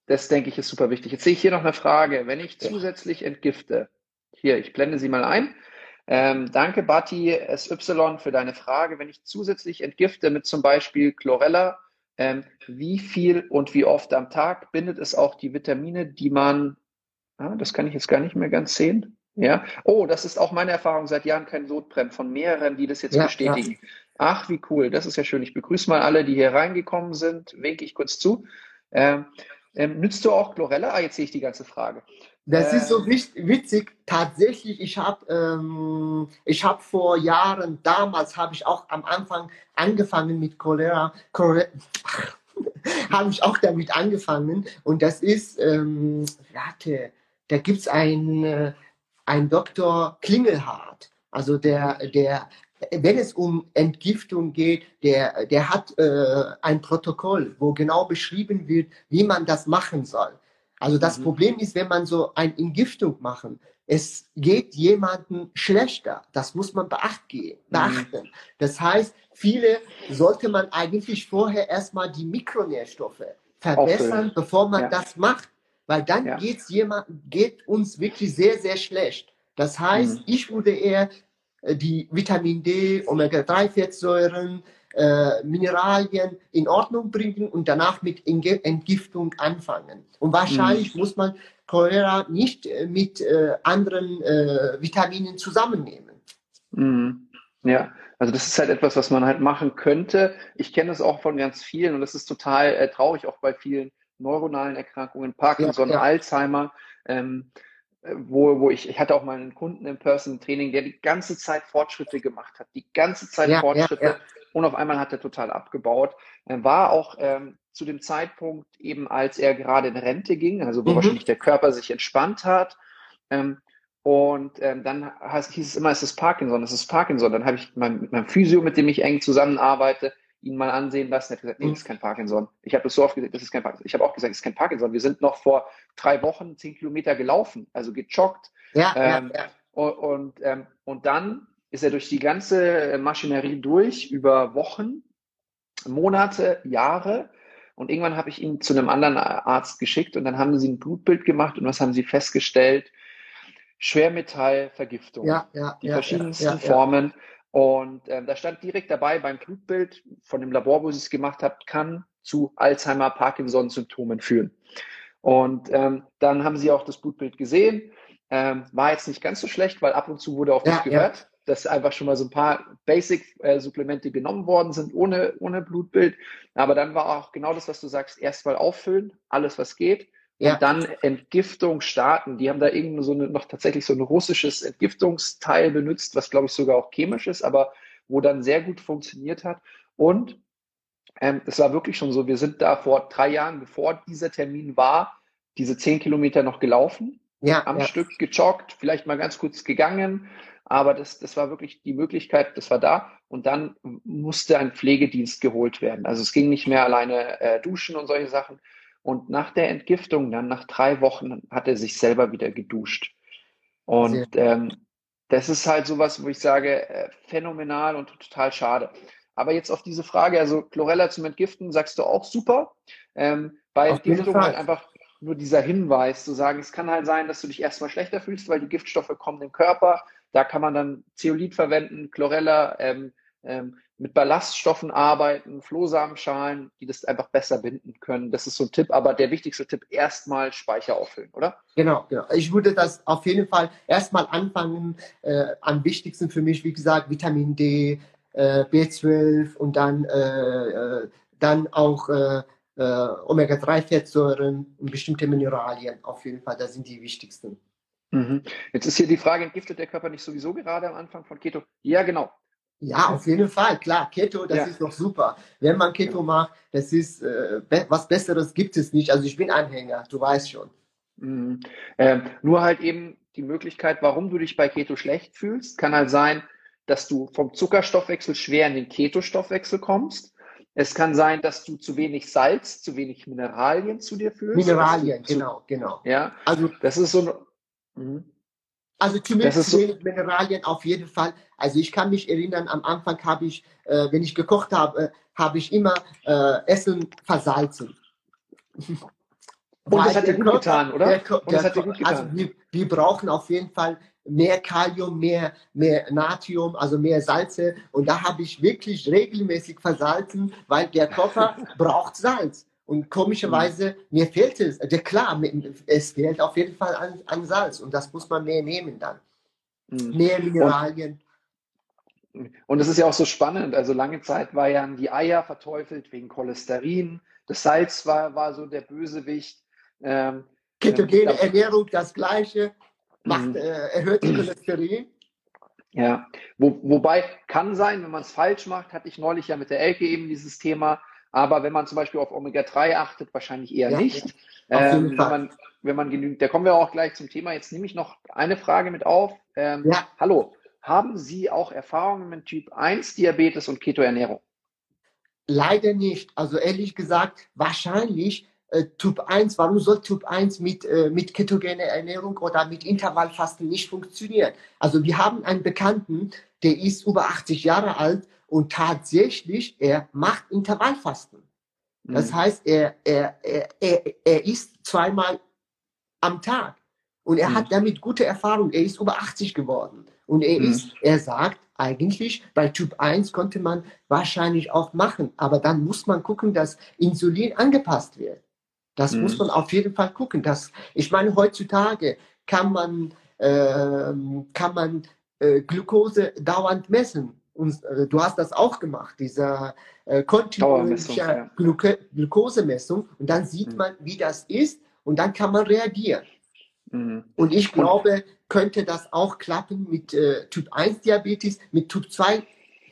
Das denke ich ist super wichtig. Jetzt sehe ich hier noch eine Frage. Wenn ich zusätzlich entgifte, hier, ich blende sie mal ein. Ähm, danke, Bati SY, für deine Frage. Wenn ich zusätzlich entgifte mit zum Beispiel Chlorella, ähm, wie viel und wie oft am Tag bindet es auch die Vitamine, die man, ah, das kann ich jetzt gar nicht mehr ganz sehen. Ja, oh, das ist auch meine Erfahrung seit Jahren kein Sodbrennen von mehreren, die das jetzt ja, bestätigen. Ja. Ach, wie cool, das ist ja schön. Ich begrüße mal alle, die hier reingekommen sind, winke ich kurz zu. Ähm, ähm, nützt du auch Chlorella? Ah, jetzt sehe ich die ganze Frage. Das ähm, ist so witzig. Tatsächlich, ich habe ähm, hab vor Jahren, damals habe ich auch am Anfang angefangen mit Cholera. Cholera habe ich auch damit angefangen. Und das ist, ähm, warte, da gibt es einen, äh, ein Dr. Klingelhardt. Also der, der wenn es um Entgiftung geht, der, der hat äh, ein Protokoll, wo genau beschrieben wird, wie man das machen soll. Also das mhm. Problem ist, wenn man so eine Entgiftung machen, es geht jemandem schlechter. Das muss man beachten. Mhm. Das heißt, viele sollte man eigentlich vorher erstmal die Mikronährstoffe verbessern, Auffüllen. bevor man ja. das macht, weil dann ja. geht's jemand, geht uns wirklich sehr, sehr schlecht. Das heißt, mhm. ich würde eher die Vitamin D, Omega-3-Fettsäuren, äh, Mineralien in Ordnung bringen und danach mit Entgiftung anfangen. Und wahrscheinlich mhm. muss man Cholera nicht äh, mit äh, anderen äh, Vitaminen zusammennehmen. Mhm. Ja, also das ist halt etwas, was man halt machen könnte. Ich kenne das auch von ganz vielen und das ist total äh, traurig, auch bei vielen neuronalen Erkrankungen, Parkinson, ja, ja. Alzheimer. Ähm, wo, wo ich, ich hatte auch mal einen Kunden im Personal Training, der die ganze Zeit Fortschritte gemacht hat, die ganze Zeit ja, Fortschritte ja, ja. und auf einmal hat er total abgebaut. Er war auch ähm, zu dem Zeitpunkt eben, als er gerade in Rente ging, also wo mhm. wahrscheinlich der Körper sich entspannt hat. Ähm, und ähm, dann hieß es immer, es ist Parkinson, es ist Parkinson. Dann habe ich mein, mit meinem Physio, mit dem ich eng zusammenarbeite, ihn mal ansehen lassen. Er hat gesagt, nee, das ist kein Parkinson. Ich habe das so oft gesagt, das ist kein Parkinson. Ich habe auch gesagt, das ist kein Parkinson. Wir sind noch vor drei Wochen zehn Kilometer gelaufen, also gejoggt. Ja, ähm, ja, ja. Und, und, ähm, und dann ist er durch die ganze Maschinerie durch, über Wochen, Monate, Jahre. Und irgendwann habe ich ihn zu einem anderen Arzt geschickt und dann haben sie ein Blutbild gemacht und was haben sie festgestellt? Schwermetallvergiftung. Ja, ja, die ja, verschiedensten Formen. Und äh, da stand direkt dabei beim Blutbild von dem Labor, wo sie es gemacht hat, kann zu Alzheimer, Parkinson-Symptomen führen. Und ähm, dann haben sie auch das Blutbild gesehen. Ähm, war jetzt nicht ganz so schlecht, weil ab und zu wurde auch ja, das gehört, ja. dass einfach schon mal so ein paar Basic-Supplemente äh, genommen worden sind ohne, ohne Blutbild. Aber dann war auch genau das, was du sagst, erstmal auffüllen, alles was geht ja. und dann Entgiftung starten. Die haben da irgendwie so eine, noch tatsächlich so ein russisches Entgiftungsteil benutzt, was glaube ich sogar auch chemisch ist, aber wo dann sehr gut funktioniert hat. Und ähm, es war wirklich schon so, wir sind da vor drei Jahren, bevor dieser Termin war, diese zehn Kilometer noch gelaufen, ja, am ja. Stück gejoggt, vielleicht mal ganz kurz gegangen, aber das, das war wirklich die Möglichkeit, das war da. Und dann musste ein Pflegedienst geholt werden. Also es ging nicht mehr alleine äh, duschen und solche Sachen, und nach der Entgiftung, dann nach drei Wochen, hat er sich selber wieder geduscht. Und ähm, das ist halt sowas, wo ich sage, äh, phänomenal und total schade. Aber jetzt auf diese Frage, also Chlorella zum Entgiften, sagst du auch super. Ähm, bei auf Entgiftung halt einfach nur dieser Hinweis zu sagen, es kann halt sein, dass du dich erstmal schlechter fühlst, weil die Giftstoffe kommen im Körper. Da kann man dann Zeolit verwenden, Chlorella, ähm, ähm, mit Ballaststoffen arbeiten, Flohsamenschalen, die das einfach besser binden können. Das ist so ein Tipp, aber der wichtigste Tipp, erstmal Speicher auffüllen, oder? Genau, genau. Ich würde das auf jeden Fall erstmal anfangen. Äh, am wichtigsten für mich, wie gesagt, Vitamin D, äh, B12 und dann, äh, äh dann auch äh, äh, Omega-3-Fettsäuren und bestimmte Mineralien auf jeden Fall. Das sind die wichtigsten. Mhm. Jetzt ist hier die Frage, entgiftet der Körper nicht sowieso gerade am Anfang von Keto? Ja, genau. Ja, auf jeden Fall, klar. Keto, das ja. ist doch super. Wenn man Keto macht, das ist äh, be was Besseres gibt es nicht. Also ich bin Anhänger, du weißt schon. Mhm. Ähm, nur halt eben die Möglichkeit, warum du dich bei Keto schlecht fühlst, kann halt sein, dass du vom Zuckerstoffwechsel schwer in den Ketostoffwechsel kommst. Es kann sein, dass du zu wenig Salz, zu wenig Mineralien zu dir fühlst. Mineralien, genau, genau. Ja, also das ist so ein. Mhm. Also zumindest so Mineralien auf jeden Fall. Also ich kann mich erinnern, am Anfang habe ich, äh, wenn ich gekocht habe, äh, habe ich immer äh, Essen versalzen. Und das hat dir gut getan, oder? Der, der, hat dir gut getan. Also wir, wir, brauchen auf jeden Fall mehr Kalium, mehr, mehr Natrium, also mehr Salze. Und da habe ich wirklich regelmäßig versalzen, weil der Körper braucht Salz. Und komischerweise, mir fehlt es, ja klar, es fehlt auf jeden Fall an, an Salz und das muss man mehr nehmen dann. Mhm. Mehr Mineralien. Und es ist ja auch so spannend. Also lange Zeit waren die Eier verteufelt wegen Cholesterin. Das Salz war, war so der Bösewicht. Ähm, Ketogene ähm, Ernährung, das Gleiche, macht, mhm. äh, erhöht die Cholesterin. Ja, Wo, wobei kann sein, wenn man es falsch macht, hatte ich neulich ja mit der Elke eben dieses Thema. Aber wenn man zum Beispiel auf Omega-3 achtet, wahrscheinlich eher ja, nicht. Ja, ähm, wenn, man, wenn man genügend, da kommen wir auch gleich zum Thema. Jetzt nehme ich noch eine Frage mit auf. Ähm, ja. Hallo, haben Sie auch Erfahrungen mit Typ 1 Diabetes und Ketoernährung? Leider nicht. Also ehrlich gesagt, wahrscheinlich äh, Typ 1, warum soll Typ 1 mit, äh, mit ketogener Ernährung oder mit Intervallfasten nicht funktionieren? Also wir haben einen Bekannten, der ist über 80 Jahre alt und tatsächlich, er macht Intervallfasten. Das mhm. heißt, er, er, er, er, er isst zweimal am Tag und er mhm. hat damit gute Erfahrung. Er ist über 80 geworden. Und er mhm. ist, er sagt eigentlich, bei Typ 1 konnte man wahrscheinlich auch machen, aber dann muss man gucken, dass Insulin angepasst wird. Das mhm. muss man auf jeden Fall gucken. Dass, ich meine, heutzutage kann man, äh, kann man äh, Glucose dauernd messen. Und äh, du hast das auch gemacht, dieser äh, kontinuierliche ja. Glucose Glukosemessung. Und dann sieht mhm. man, wie das ist und dann kann man reagieren. Mhm. Und ich glaube, könnte das auch klappen mit äh, Typ 1 Diabetes. Mit Typ 2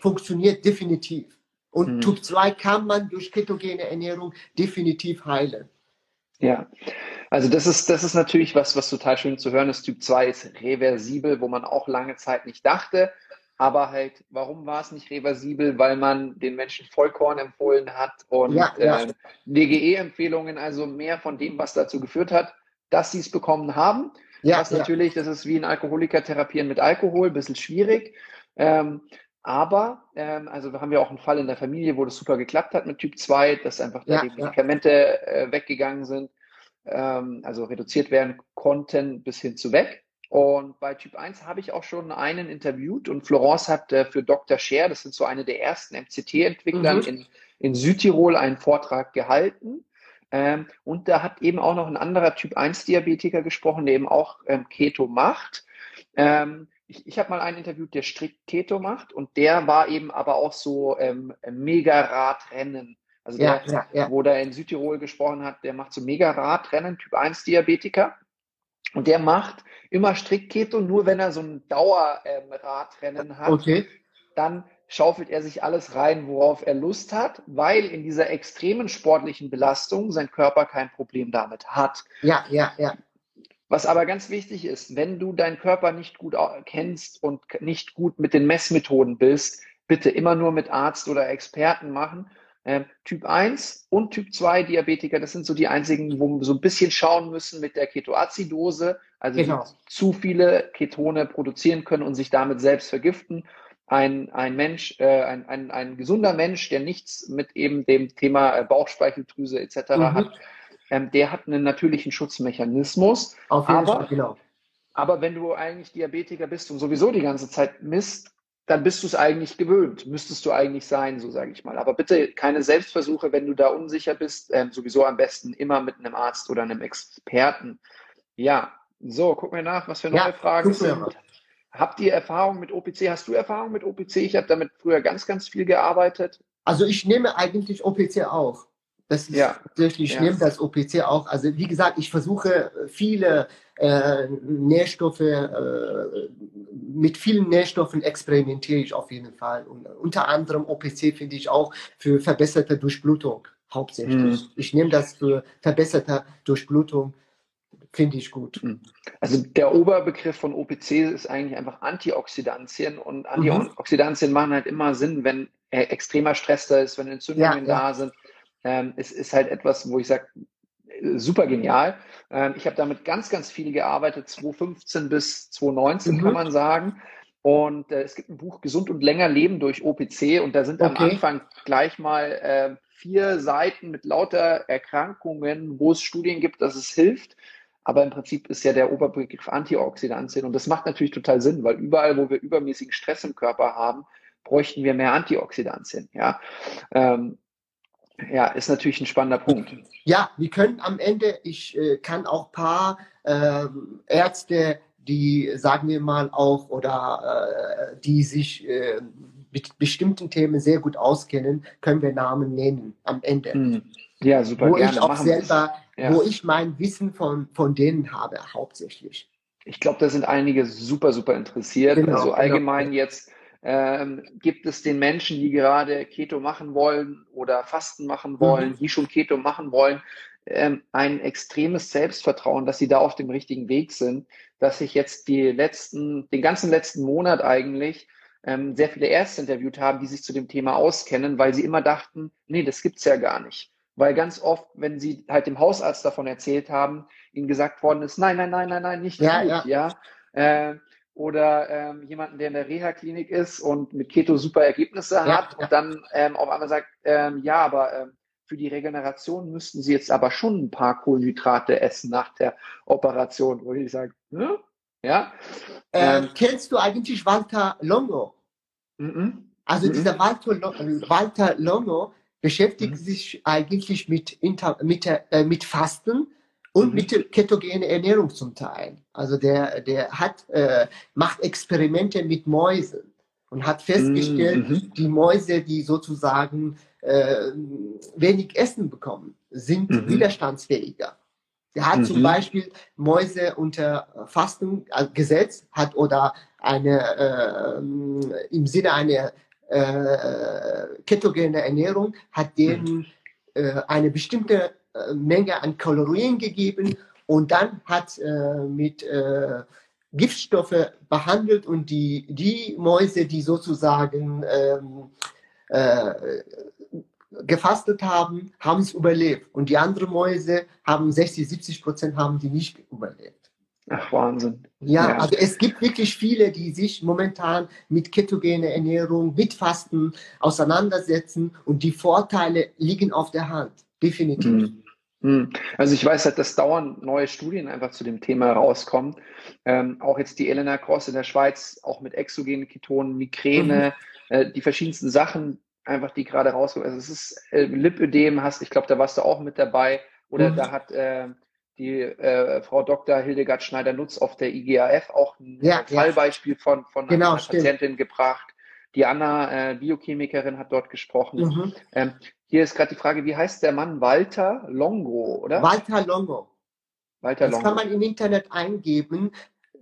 funktioniert definitiv. Und mhm. Typ 2 kann man durch ketogene Ernährung definitiv heilen. Ja, also das ist, das ist natürlich was, was total schön zu hören ist. Typ 2 ist reversibel, wo man auch lange Zeit nicht dachte. Aber halt, warum war es nicht reversibel? Weil man den Menschen Vollkorn empfohlen hat und ja, ja. äh, DGE-Empfehlungen, also mehr von dem, was dazu geführt hat, dass sie es bekommen haben. Ja, was natürlich, das ist wie ein Alkoholiker therapieren mit Alkohol, ein bisschen schwierig. Ähm, aber, ähm, also wir haben ja auch einen Fall in der Familie, wo das super geklappt hat mit Typ 2, dass einfach da die Medikamente äh, weggegangen sind, ähm, also reduziert werden konnten bis hin zu weg. Und bei Typ 1 habe ich auch schon einen interviewt und Florence hat äh, für Dr. Scher, das sind so eine der ersten MCT-Entwickler mhm. in, in Südtirol, einen Vortrag gehalten. Ähm, und da hat eben auch noch ein anderer Typ 1 Diabetiker gesprochen, der eben auch ähm, Keto macht. Ähm, ich, ich habe mal einen interviewt, der strikt Keto macht und der war eben aber auch so ähm, Mega-Radrennen. Also der, ja, ja, ja. wo der in Südtirol gesprochen hat, der macht so Mega-Radrennen, Typ 1 Diabetiker. Und der macht immer strikt Keto, nur wenn er so ein Dauerradrennen ähm, hat. Okay. Dann schaufelt er sich alles rein, worauf er Lust hat, weil in dieser extremen sportlichen Belastung sein Körper kein Problem damit hat. Ja, ja, ja. Was aber ganz wichtig ist, wenn du deinen Körper nicht gut kennst und nicht gut mit den Messmethoden bist, bitte immer nur mit Arzt oder Experten machen. Ähm, typ 1 und Typ 2 Diabetiker, das sind so die einzigen, wo wir so ein bisschen schauen müssen mit der Ketoazidose, also genau. zu viele Ketone produzieren können und sich damit selbst vergiften ein, ein Mensch, äh, ein, ein, ein gesunder Mensch, der nichts mit eben dem Thema äh, Bauchspeicheldrüse etc. Mhm. hat, ähm, der hat einen natürlichen Schutzmechanismus. Auf jeden aber, Fall, genau. Aber wenn du eigentlich Diabetiker bist und sowieso die ganze Zeit misst, dann bist du es eigentlich gewöhnt. Müsstest du eigentlich sein, so sage ich mal. Aber bitte keine Selbstversuche, wenn du da unsicher bist. Ähm, sowieso am besten immer mit einem Arzt oder einem Experten. Ja, so, gucken wir nach, was für neue ja, Fragen sind. Habt ihr Erfahrung mit OPC? Hast du Erfahrung mit OPC? Ich habe damit früher ganz, ganz viel gearbeitet. Also ich nehme eigentlich OPC auch. Das ist ja. ich ja. nehme das OPC auch. Also wie gesagt, ich versuche viele äh, Nährstoffe, äh, mit vielen Nährstoffen experimentiere ich auf jeden Fall. Und unter anderem OPC finde ich auch für verbesserte Durchblutung hauptsächlich. Mhm. Ich nehme das für verbesserte Durchblutung Finde ich gut. Hm. Also der Oberbegriff von OPC ist eigentlich einfach Antioxidantien und Antioxidantien mhm. machen halt immer Sinn, wenn extremer Stress da ist, wenn Entzündungen ja, da ja. sind. Ähm, es ist halt etwas, wo ich sage, super genial. Ähm, ich habe damit ganz, ganz viel gearbeitet, 2015 bis 2019 mhm. kann man sagen. Und äh, es gibt ein Buch Gesund und länger leben durch OPC und da sind okay. am Anfang gleich mal äh, vier Seiten mit lauter Erkrankungen, wo es Studien gibt, dass es hilft. aber im Prinzip ist ja der Oberbegriff Antioxidantien und das macht natürlich total Sinn, weil überall, wo wir übermäßigen Stress im Körper haben, bräuchten wir mehr Antioxidantien. Ja, ähm, ja, ist natürlich ein spannender Punkt. Ja, wir können am Ende, ich äh, kann auch ein paar äh, Ärzte, die, sagen wir mal, auch oder äh, die sich äh, mit bestimmten Themen sehr gut auskennen, können wir Namen nennen am Ende. Hm. Ja, super. Wo gerne. ich auch selber, ja. wo ich mein Wissen von, von denen habe, hauptsächlich. Ich glaube, da sind einige super, super interessiert. Genau, also genau. allgemein genau. jetzt ähm, gibt es den Menschen, die gerade Keto machen wollen oder Fasten machen wollen, mhm. die schon Keto machen wollen, ähm, ein extremes Selbstvertrauen, dass sie da auf dem richtigen Weg sind, dass ich jetzt die letzten, den ganzen letzten Monat eigentlich ähm, sehr viele Ärzte interviewt haben, die sich zu dem Thema auskennen, weil sie immer dachten, nee, das gibt's ja gar nicht. Weil ganz oft, wenn sie halt dem Hausarzt davon erzählt haben, ihnen gesagt worden ist, nein, nein, nein, nein, nein, nicht ja, gut, ja. ja? Äh, oder ähm, jemanden, der in der Reha-Klinik ist und mit Keto super Ergebnisse ja, hat und dann ähm, auf einmal sagt, ähm, ja, aber ähm, für die Regeneration müssten Sie jetzt aber schon ein paar Kohlenhydrate essen nach der Operation, wo ich sage, hm? ja. Äh, ähm, kennst du eigentlich Walter Longo? -mm. Also mm dieser Walter, Walter Longo beschäftigt mhm. sich eigentlich mit, mit, äh, mit Fasten und mhm. mit ketogener Ernährung zum Teil. Also der, der hat, äh, macht Experimente mit Mäusen und hat festgestellt, mhm. die Mäuse, die sozusagen äh, wenig Essen bekommen, sind mhm. widerstandsfähiger. Er hat mhm. zum Beispiel Mäuse unter Fasten äh, gesetzt, hat oder eine äh, im Sinne einer äh, ketogene Ernährung, hat denen mhm. äh, eine bestimmte Menge an Kalorien gegeben und dann hat äh, mit äh, Giftstoffe behandelt und die, die Mäuse, die sozusagen ähm, äh, gefastet haben, haben es überlebt. Und die anderen Mäuse haben 60, 70 Prozent haben die nicht überlebt. Ach, Wahnsinn. Ja, ja, also es gibt wirklich viele, die sich momentan mit ketogener Ernährung, mit Fasten auseinandersetzen und die Vorteile liegen auf der Hand. Definitiv. Mhm. Hm. Also ich weiß halt, dass dauernd neue Studien einfach zu dem Thema rauskommen. Ähm, auch jetzt die Elena Cross in der Schweiz, auch mit exogenen Ketonen, Migräne, mhm. äh, die verschiedensten Sachen, einfach die gerade rauskommen. Also es ist äh, Lipödem hast, ich glaube, da warst du auch mit dabei. Oder mhm. da hat äh, die äh, Frau Dr. Hildegard Schneider-Nutz auf der IGAF auch ein ja, Fallbeispiel ja. von, von genau, einer stimmt. Patientin gebracht. Die Anna, äh, Biochemikerin, hat dort gesprochen. Mhm. Ähm, hier ist gerade die Frage, wie heißt der Mann? Walter Longo, oder? Walter Longo. Walter das Longo. kann man im Internet eingeben.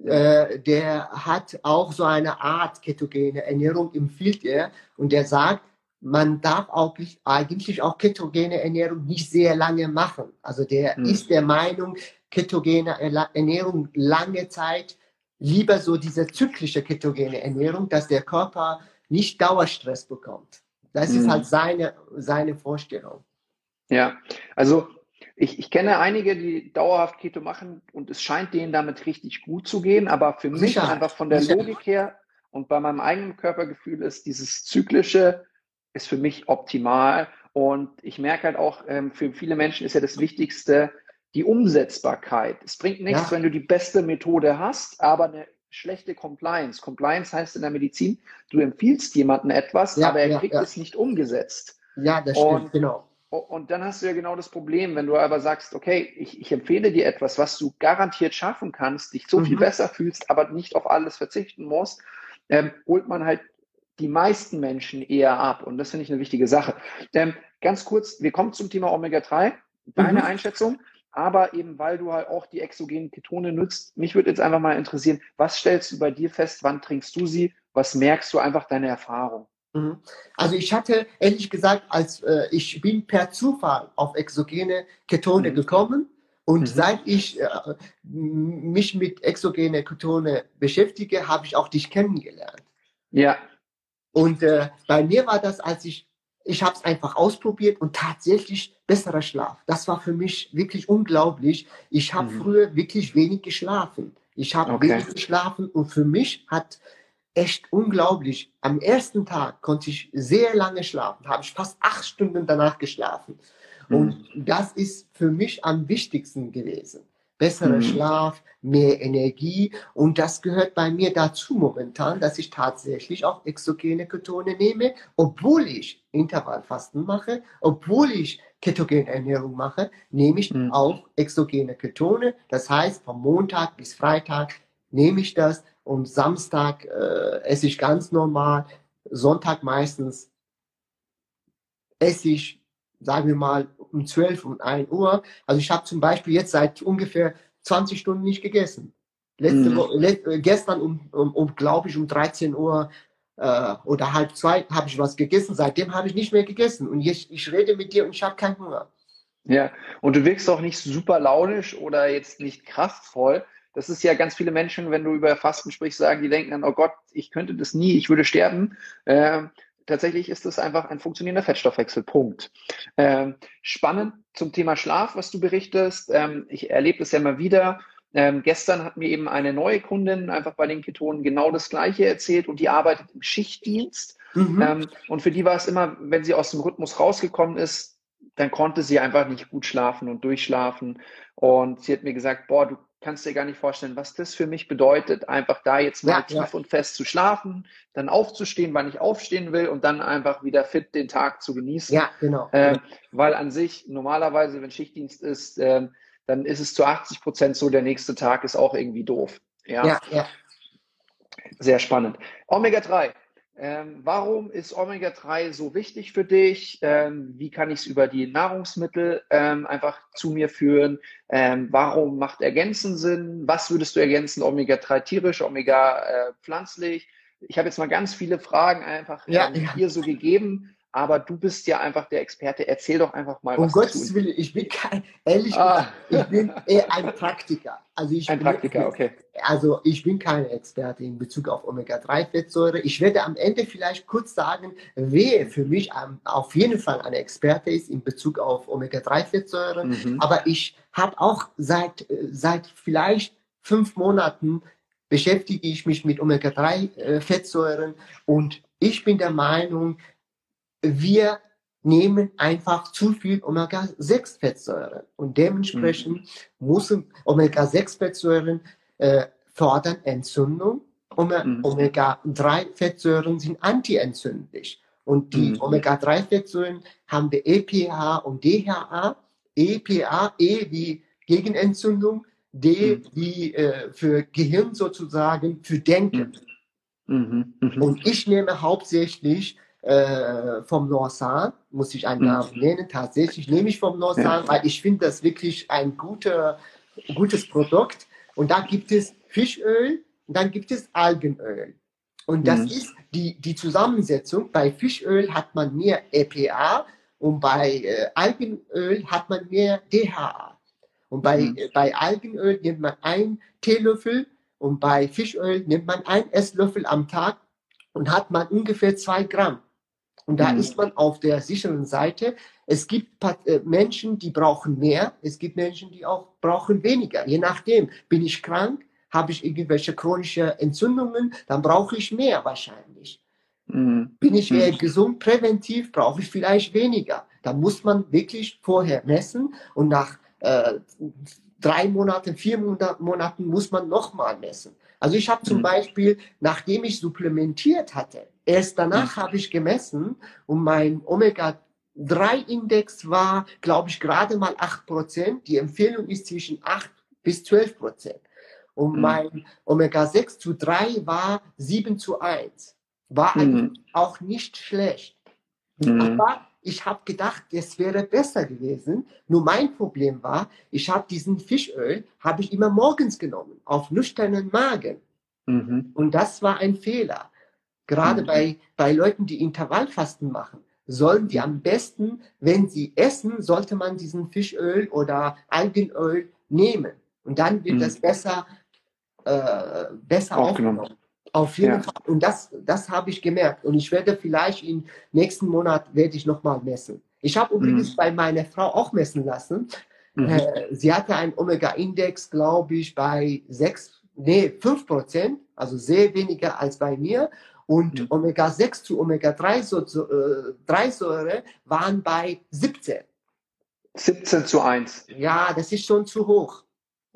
Äh, der hat auch so eine Art ketogene Ernährung, empfiehlt er. Und der sagt, man darf auch nicht, eigentlich auch ketogene Ernährung nicht sehr lange machen. Also der hm. ist der Meinung, ketogene Ernährung lange Zeit, lieber so diese zyklische ketogene Ernährung, dass der Körper nicht Dauerstress bekommt. Das ist halt mhm. seine, seine Vorstellung. Ja, also ich, ich kenne einige, die dauerhaft Keto machen und es scheint denen damit richtig gut zu gehen, aber für mich Sicherheit. einfach von der Sicherheit. Logik her und bei meinem eigenen Körpergefühl ist dieses zyklische ist für mich optimal und ich merke halt auch, ähm, für viele Menschen ist ja das Wichtigste die Umsetzbarkeit. Es bringt nichts, ja. wenn du die beste Methode hast, aber eine schlechte Compliance. Compliance heißt in der Medizin, du empfiehlst jemandem etwas, ja, aber er ja, kriegt ja. es nicht umgesetzt. Ja, das stimmt, und, genau. Und dann hast du ja genau das Problem, wenn du aber sagst, okay, ich, ich empfehle dir etwas, was du garantiert schaffen kannst, dich so mhm. viel besser fühlst, aber nicht auf alles verzichten musst, ähm, holt man halt die meisten Menschen eher ab. Und das finde ich eine wichtige Sache. Ähm, ganz kurz, wir kommen zum Thema Omega-3. Deine mhm. Einschätzung? Aber eben weil du halt auch die exogenen Ketone nutzt. Mich würde jetzt einfach mal interessieren, was stellst du bei dir fest, wann trinkst du sie, was merkst du einfach deine Erfahrung? Mhm. Also ich hatte ehrlich gesagt, als äh, ich bin per Zufall auf exogene Ketone mhm. gekommen und mhm. seit ich äh, mich mit exogene Ketone beschäftige, habe ich auch dich kennengelernt. Ja. Und äh, bei mir war das, als ich ich habe es einfach ausprobiert und tatsächlich besserer Schlaf. Das war für mich wirklich unglaublich. Ich habe mhm. früher wirklich wenig geschlafen. Ich habe okay. wenig geschlafen und für mich hat echt unglaublich. Am ersten Tag konnte ich sehr lange schlafen, habe ich fast acht Stunden danach geschlafen. Mhm. Und das ist für mich am wichtigsten gewesen, besserer mhm. Schlaf, mehr Energie. Und das gehört bei mir dazu momentan, dass ich tatsächlich auch exogene Ketone nehme, obwohl ich Intervallfasten mache, obwohl ich ketogene Ernährung mache, nehme ich mhm. auch exogene Ketone. Das heißt, vom Montag bis Freitag nehme ich das und Samstag äh, esse ich ganz normal, Sonntag meistens esse ich, sagen wir mal, um 12 und 1 Uhr. Also ich habe zum Beispiel jetzt seit ungefähr 20 Stunden nicht gegessen. Letzte mhm. Woche, äh, gestern um, um, um glaube ich, um 13 Uhr äh, oder halb zwei habe ich was gegessen. Seitdem habe ich nicht mehr gegessen. Und ich, ich rede mit dir und ich habe keinen Hunger. Ja, und du wirkst auch nicht super launisch oder jetzt nicht kraftvoll. Das ist ja ganz viele Menschen, wenn du über Fasten sprichst, sagen, die denken dann, oh Gott, ich könnte das nie, ich würde sterben. Äh, tatsächlich ist es einfach ein funktionierender Fettstoffwechsel. Punkt. Ähm, spannend zum Thema Schlaf, was du berichtest. Ähm, ich erlebe das ja immer wieder. Ähm, gestern hat mir eben eine neue Kundin einfach bei den Ketonen genau das Gleiche erzählt und die arbeitet im Schichtdienst. Mhm. Ähm, und für die war es immer, wenn sie aus dem Rhythmus rausgekommen ist, dann konnte sie einfach nicht gut schlafen und durchschlafen. Und sie hat mir gesagt, boah, du kannst dir gar nicht vorstellen, was das für mich bedeutet, einfach da jetzt mal ja, tief ja. und fest zu schlafen, dann aufzustehen, wann ich aufstehen will und dann einfach wieder fit den Tag zu genießen. Ja, genau. Ähm, weil an sich normalerweise, wenn Schichtdienst ist, ähm, dann ist es zu 80 Prozent so, der nächste Tag ist auch irgendwie doof. Ja, ja. ja. Sehr spannend. Omega 3. Ähm, warum ist Omega-3 so wichtig für dich? Ähm, wie kann ich es über die Nahrungsmittel ähm, einfach zu mir führen? Ähm, warum macht Ergänzen Sinn? Was würdest du ergänzen? Omega-3 tierisch, Omega äh, pflanzlich? Ich habe jetzt mal ganz viele Fragen einfach ja, ähm, ja. hier so gegeben aber du bist ja einfach der Experte. Erzähl doch einfach mal um was. Um Gottes Willen, ich bin kein, ehrlich ah. gesagt, ich bin eher ein Praktiker. Also ich ein bin, Praktiker, okay. Also ich bin kein Experte in Bezug auf Omega-3-Fettsäure. Ich werde am Ende vielleicht kurz sagen, wer für mich auf jeden Fall ein Experte ist in Bezug auf Omega-3-Fettsäure. Mhm. Aber ich habe auch seit, seit vielleicht fünf Monaten beschäftige ich mich mit Omega-3-Fettsäuren und ich bin der Meinung, wir nehmen einfach zu viel Omega-6-Fettsäuren und dementsprechend mhm. müssen Omega-6-Fettsäuren äh, fördern Entzündung. Mhm. Omega-3-Fettsäuren sind antientzündlich. Und die mhm. Omega-3-Fettsäuren haben wir EPA und DHA. EPA, E wie Gegenentzündung, D mhm. wie äh, für Gehirn sozusagen, für Denken. Mhm. Mhm. Und ich nehme hauptsächlich äh, vom Norsan, muss ich einen mhm. Namen nennen. Tatsächlich nehme ich vom Norsan, ja. weil ich finde das wirklich ein guter, gutes Produkt. Und da gibt es Fischöl und dann gibt es Algenöl. Und das mhm. ist die, die Zusammensetzung. Bei Fischöl hat man mehr EPA und bei äh, Algenöl hat man mehr DHA. Und bei, mhm. bei Algenöl nimmt man ein Teelöffel und bei Fischöl nimmt man ein Esslöffel am Tag und hat man ungefähr zwei Gramm. Und da mhm. ist man auf der sicheren Seite. Es gibt äh, Menschen, die brauchen mehr. Es gibt Menschen, die auch brauchen weniger. Je nachdem, bin ich krank, habe ich irgendwelche chronische Entzündungen, dann brauche ich mehr wahrscheinlich. Mhm. Bin ich eher mhm. gesund, präventiv, brauche ich vielleicht weniger. Da muss man wirklich vorher messen und nach äh, drei Monaten, vier Monaten muss man nochmal messen. Also ich habe zum mhm. Beispiel, nachdem ich supplementiert hatte, erst danach habe ich gemessen und mein Omega-3-Index war, glaube ich, gerade mal 8%. Die Empfehlung ist zwischen 8 bis 12%. Und mhm. mein Omega-6 zu 3 war 7 zu 1. War mhm. auch nicht schlecht. Mhm. Aber ich habe gedacht, es wäre besser gewesen. Nur mein Problem war, ich habe diesen Fischöl, habe ich immer morgens genommen, auf nüchternen Magen. Mhm. Und das war ein Fehler. Gerade mhm. bei, bei Leuten, die Intervallfasten machen, sollen die am besten, wenn sie essen, sollte man diesen Fischöl oder Algenöl nehmen. Und dann wird mhm. das besser, äh, besser aufgenommen. aufgenommen. Auf jeden ja. Fall. Und das, das habe ich gemerkt. Und ich werde vielleicht im nächsten Monat werde ich nochmal messen. Ich habe übrigens mhm. bei meiner Frau auch messen lassen. Mhm. Äh, sie hatte einen Omega-Index, glaube ich, bei 6, nee, 5 Prozent, also sehr weniger als bei mir. Und mhm. Omega-6 zu Omega-3-Säure äh, waren bei 17. 17 zu 1. Ja, das ist schon zu hoch.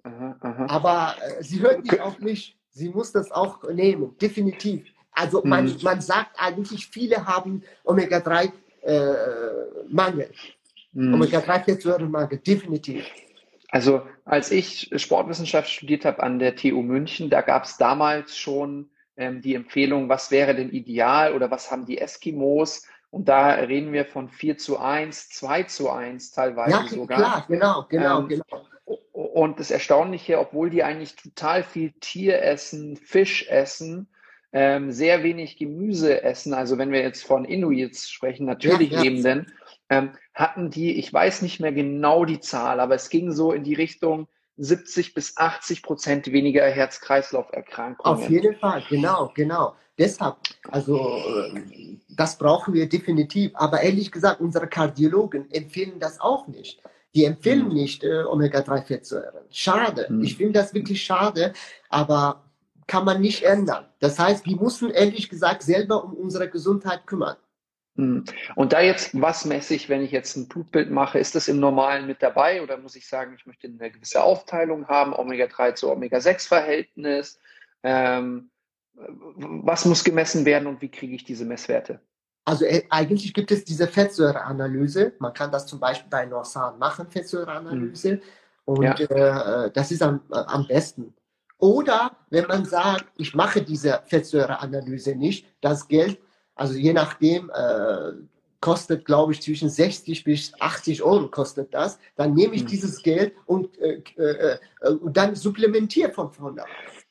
Aha, aha. Aber äh, sie hört nicht auf mich. Sie muss das auch nehmen, definitiv. Also man, mhm. man sagt eigentlich, viele haben Omega-3-Mangel. Äh, mhm. Omega-3-Fettsäurenmangel, definitiv. Also als ich Sportwissenschaft studiert habe an der TU München, da gab es damals schon ähm, die Empfehlung, was wäre denn ideal oder was haben die Eskimos? Und da reden wir von 4 zu 1, 2 zu 1 teilweise ja, sogar. Klar, genau, genau, ähm, genau. Und das Erstaunliche, obwohl die eigentlich total viel Tier essen, Fisch essen, ähm, sehr wenig Gemüse essen, also wenn wir jetzt von Inuits sprechen, natürlich ja, ja. lebenden, ähm, hatten die, ich weiß nicht mehr genau die Zahl, aber es ging so in die Richtung 70 bis 80 Prozent weniger Herz-Kreislauf-Erkrankungen. Auf jeden Fall, genau, genau. Deshalb, also äh, das brauchen wir definitiv. Aber ehrlich gesagt, unsere Kardiologen empfehlen das auch nicht. Die empfehlen hm. nicht äh, Omega-3-Fettsäuren. Schade. Hm. Ich finde das wirklich schade, aber kann man nicht ändern. Das heißt, wir müssen ehrlich gesagt selber um unsere Gesundheit kümmern. Hm. Und da jetzt, was messe ich, wenn ich jetzt ein Blutbild mache? Ist das im Normalen mit dabei oder muss ich sagen, ich möchte eine gewisse Aufteilung haben, Omega-3 zu Omega-6-Verhältnis? Ähm, was muss gemessen werden und wie kriege ich diese Messwerte? Also äh, eigentlich gibt es diese Fettsäureanalyse. Man kann das zum Beispiel bei Norsan machen, Fettsäureanalyse. Hm. Und ja. äh, das ist am, äh, am besten. Oder wenn man sagt, ich mache diese Fettsäureanalyse nicht, das Geld, also je nachdem, äh, kostet, glaube ich, zwischen 60 bis 80 Euro kostet das, dann nehme ich hm. dieses Geld und, äh, äh, äh, und dann supplementiere von vorne.